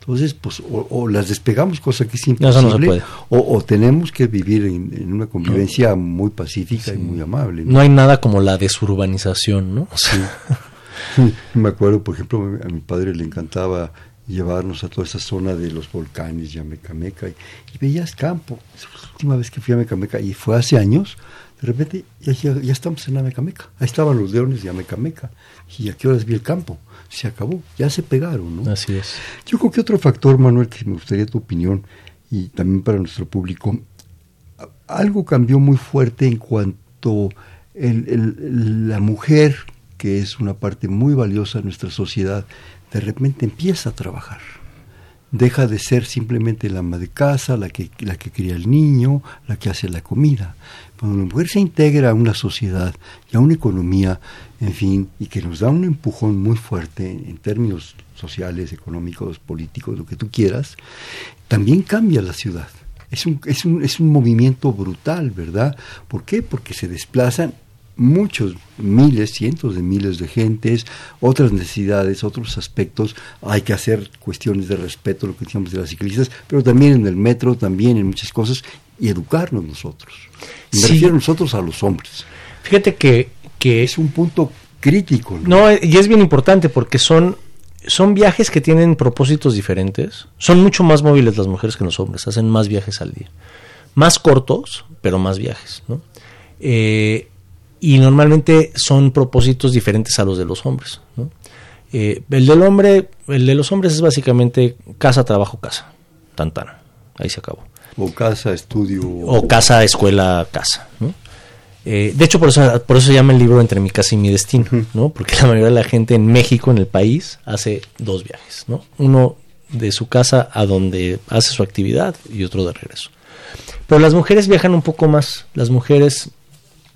Entonces, pues, o, las despegamos, cosa que es imposible, o, tenemos que vivir en, una convivencia muy pacífica y muy amable. ¿no? hay nada como la desurbanización, ¿no? Sí. [laughs] [laughs] Me acuerdo, por ejemplo, a mi padre le encantaba llevarnos a toda esa zona de los volcanes, y, y veías campo. La última vez que fui a Mecameca, y fue hace años, de repente ya, ya, estamos en Amecameca. Ahí estaban los leones de Amecameca. Y a qué horas vi el campo. Se acabó, ya se pegaron, ¿no? Así es. Yo creo que otro factor, Manuel, que me gustaría tu opinión, y también para nuestro público, algo cambió muy fuerte en cuanto el, la mujer, que es una parte muy valiosa de nuestra sociedad, de repente empieza a trabajar. Deja de ser simplemente la ama de casa, la que, la que cría al niño, la que hace la comida. Cuando la mujer se integra a una sociedad y a una economía, en fin, y que nos da un empujón muy fuerte en términos sociales, económicos, políticos, lo que tú quieras, también cambia la ciudad. Es un, es un, es un movimiento brutal, ¿verdad? ¿Por qué? Porque se desplazan muchos, miles, cientos de miles de gentes, otras necesidades, otros aspectos. Hay que hacer cuestiones de respeto, lo que decíamos de las ciclistas, pero también en el metro, también en muchas cosas, y educarnos nosotros. me refiero nosotros a los hombres. Fíjate que, que es un punto crítico. ¿no? y es bien importante porque son son viajes que tienen propósitos diferentes. Son mucho más móviles las mujeres que los hombres, hacen más viajes al día. Más cortos, pero más viajes. ¿no? Eh, y normalmente son propósitos diferentes a los de los hombres. Eh, el del hombre, el de los hombres es básicamente casa, trabajo, casa, tan tan, ahí se acabó. O casa, estudio. O, casa, escuela, casa. Eh, de hecho, por eso, por eso se llama el libro Entre mi casa y mi destino, ¿no? Porque la mayoría de la gente en México, en el país, hace dos viajes, ¿no? Uno de su casa a donde hace su actividad y otro de regreso. Pero las mujeres viajan un poco más. Las mujeres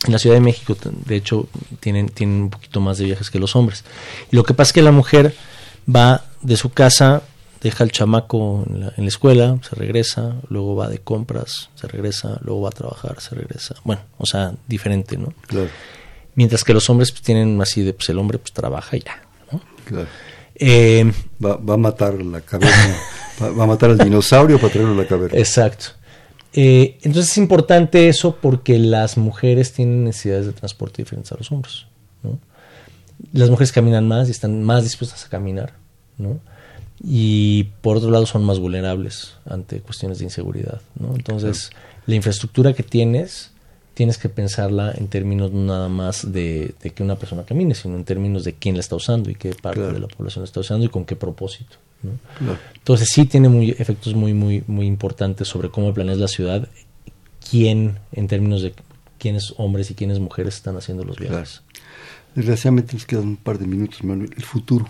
en la Ciudad de México, de hecho, tienen, tienen un poquito más de viajes que los hombres. Y lo que pasa es que la mujer va de su casa, deja al chamaco en la, escuela, se regresa, luego va de compras, se regresa, luego va a trabajar, se regresa. Bueno, o sea, diferente, ¿no? Claro. Mientras que los hombres pues, tienen así de, pues el hombre pues trabaja y ya, ¿no? Claro. Eh, va, va, a matar la caverna, [laughs] va, va, a matar al dinosaurio para traerlo a la caverna. Exacto. Eh, entonces es importante eso porque las mujeres tienen necesidades de transporte diferentes a los hombres. ¿no? Las mujeres caminan más y están más dispuestas a caminar. ¿no? Y por otro lado son más vulnerables ante cuestiones de inseguridad. ¿no? Entonces claro. la infraestructura que tienes tienes que pensarla en términos no nada más de, de, que una persona camine, sino en términos de quién la está usando y qué parte claro. de la población la está usando y con qué propósito. Entonces sí tiene muy, efectos muy, muy, muy importantes sobre cómo planeas la ciudad, quién, en términos de quiénes hombres y quiénes mujeres están haciendo los viajes. Claro. Desgraciadamente nos quedan un par de minutos, Manuel. El futuro.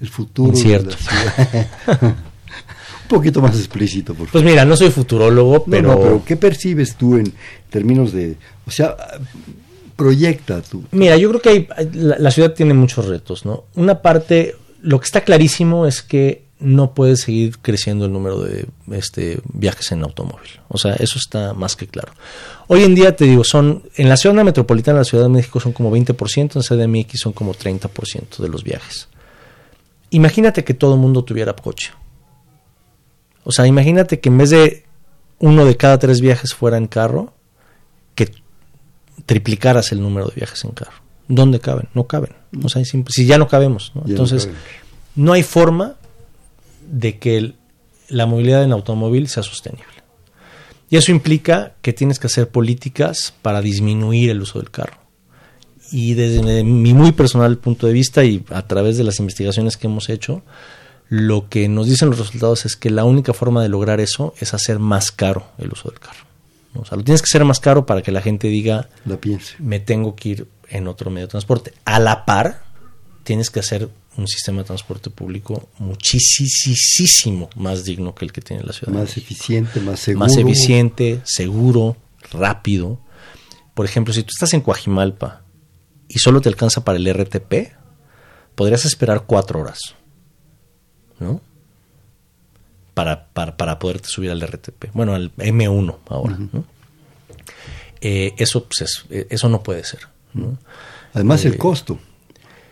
El futuro Incierto. de la ciudad. [laughs] un poquito más explícito, por favor. Pues mira, no soy futurólogo, pero... No, no, pero ¿qué percibes tú en términos de... O sea, proyecta tú. Mira, yo creo que hay, la, la, ciudad tiene muchos retos, ¿no? Una parte, lo que está clarísimo es que no puede seguir creciendo el número de este, viajes en automóvil. O sea, eso está más que claro. Hoy en día, te digo, son en la ciudad metropolitana, la Ciudad de México son como 20%, en CDMX son como 30% de los viajes. Imagínate que todo el mundo tuviera coche. O sea, imagínate que en vez de uno de cada tres viajes fuera en carro, que triplicaras el número de viajes en carro. ¿Dónde caben? No caben. O sea, si ya no cabemos. ¿no? Ya Entonces, no, no, hay forma de que el, la movilidad en automóvil sea sostenible. Y eso implica que tienes que hacer políticas para disminuir el uso del carro. Y desde mi muy personal punto de vista y a través de las investigaciones que hemos hecho, lo que nos dicen los resultados es que la única forma de lograr eso es hacer más caro el uso del carro. O sea, lo tienes que hacer más caro para que la gente diga, la piense. me tengo que ir en otro medio de transporte. A la par, tienes que hacer un sistema de transporte público muchísimo más digno que el que tiene la ciudad. Más eficiente, más seguro. Más eficiente, seguro, rápido. Por ejemplo, si tú estás en Coajimalpa y solo te alcanza para el RTP, podrías esperar cuatro horas. ¿no? Para, para, para, poderte subir al RTP. Bueno, al M1 ahora. Uh -huh. ¿no? eh, eso, pues es, eso no puede ser. ¿No? Además, eh, el costo.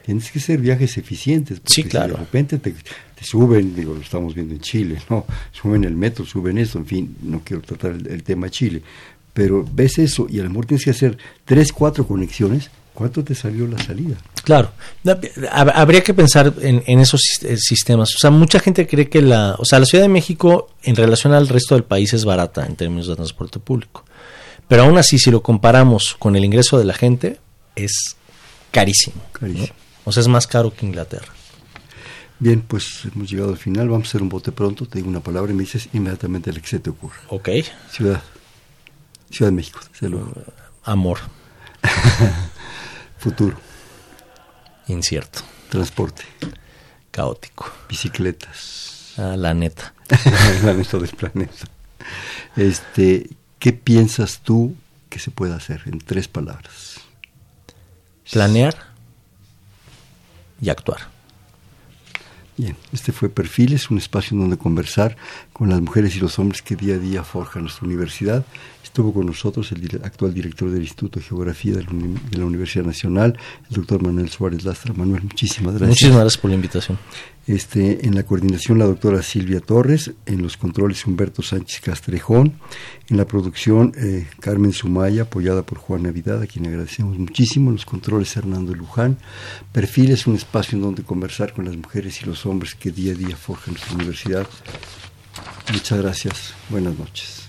Tienes que ser viajes eficientes. Sí, claro. Si de repente te, te, suben, digo, lo estamos viendo en Chile, ¿no? Suben el metro, suben esto, en fin, no quiero tratar el, el tema Chile. Pero ves eso y a lo mejor tienes que hacer tres, cuatro conexiones ¿Cuánto te salió la salida? Claro, habría que pensar en, en, esos sistemas. O sea, mucha gente cree que la, o sea, la Ciudad de México en relación al resto del país es barata en términos de transporte público. Pero aún así, si lo comparamos con el ingreso de la gente, es carísimo. Carísimo. ¿no? O sea, es más caro que Inglaterra. Bien, pues hemos llegado al final. Vamos a hacer un bote pronto. Te digo una palabra y me dices inmediatamente lo que se te ocurra. Ok. Ciudad. Ciudad de México, desde luego. Amor. [laughs] Futuro. Incierto. Transporte. Caótico. Bicicletas. Ah, la neta. [laughs] la neta del planeta. Este, ¿Qué piensas tú que se puede hacer en tres palabras? Planear y actuar. Bien, este fue Perfiles, un espacio en donde conversar con las mujeres y los hombres que día a día forjan nuestra universidad. Estuvo con nosotros el actual director del Instituto de Geografía de la, Universidad Nacional, el doctor Manuel Suárez Lastra. Manuel, muchísimas gracias. Muchísimas gracias por la invitación. Este, en la coordinación la doctora Silvia Torres, en los controles Humberto Sánchez Castrejón, en la producción eh, Carmen Sumaya, apoyada por Juan Navidad, a quien agradecemos muchísimo, en los controles Hernando Luján. Perfiles, un espacio en donde conversar con las mujeres y los hombres que día a día forjan nuestra universidad. Muchas gracias. Buenas noches.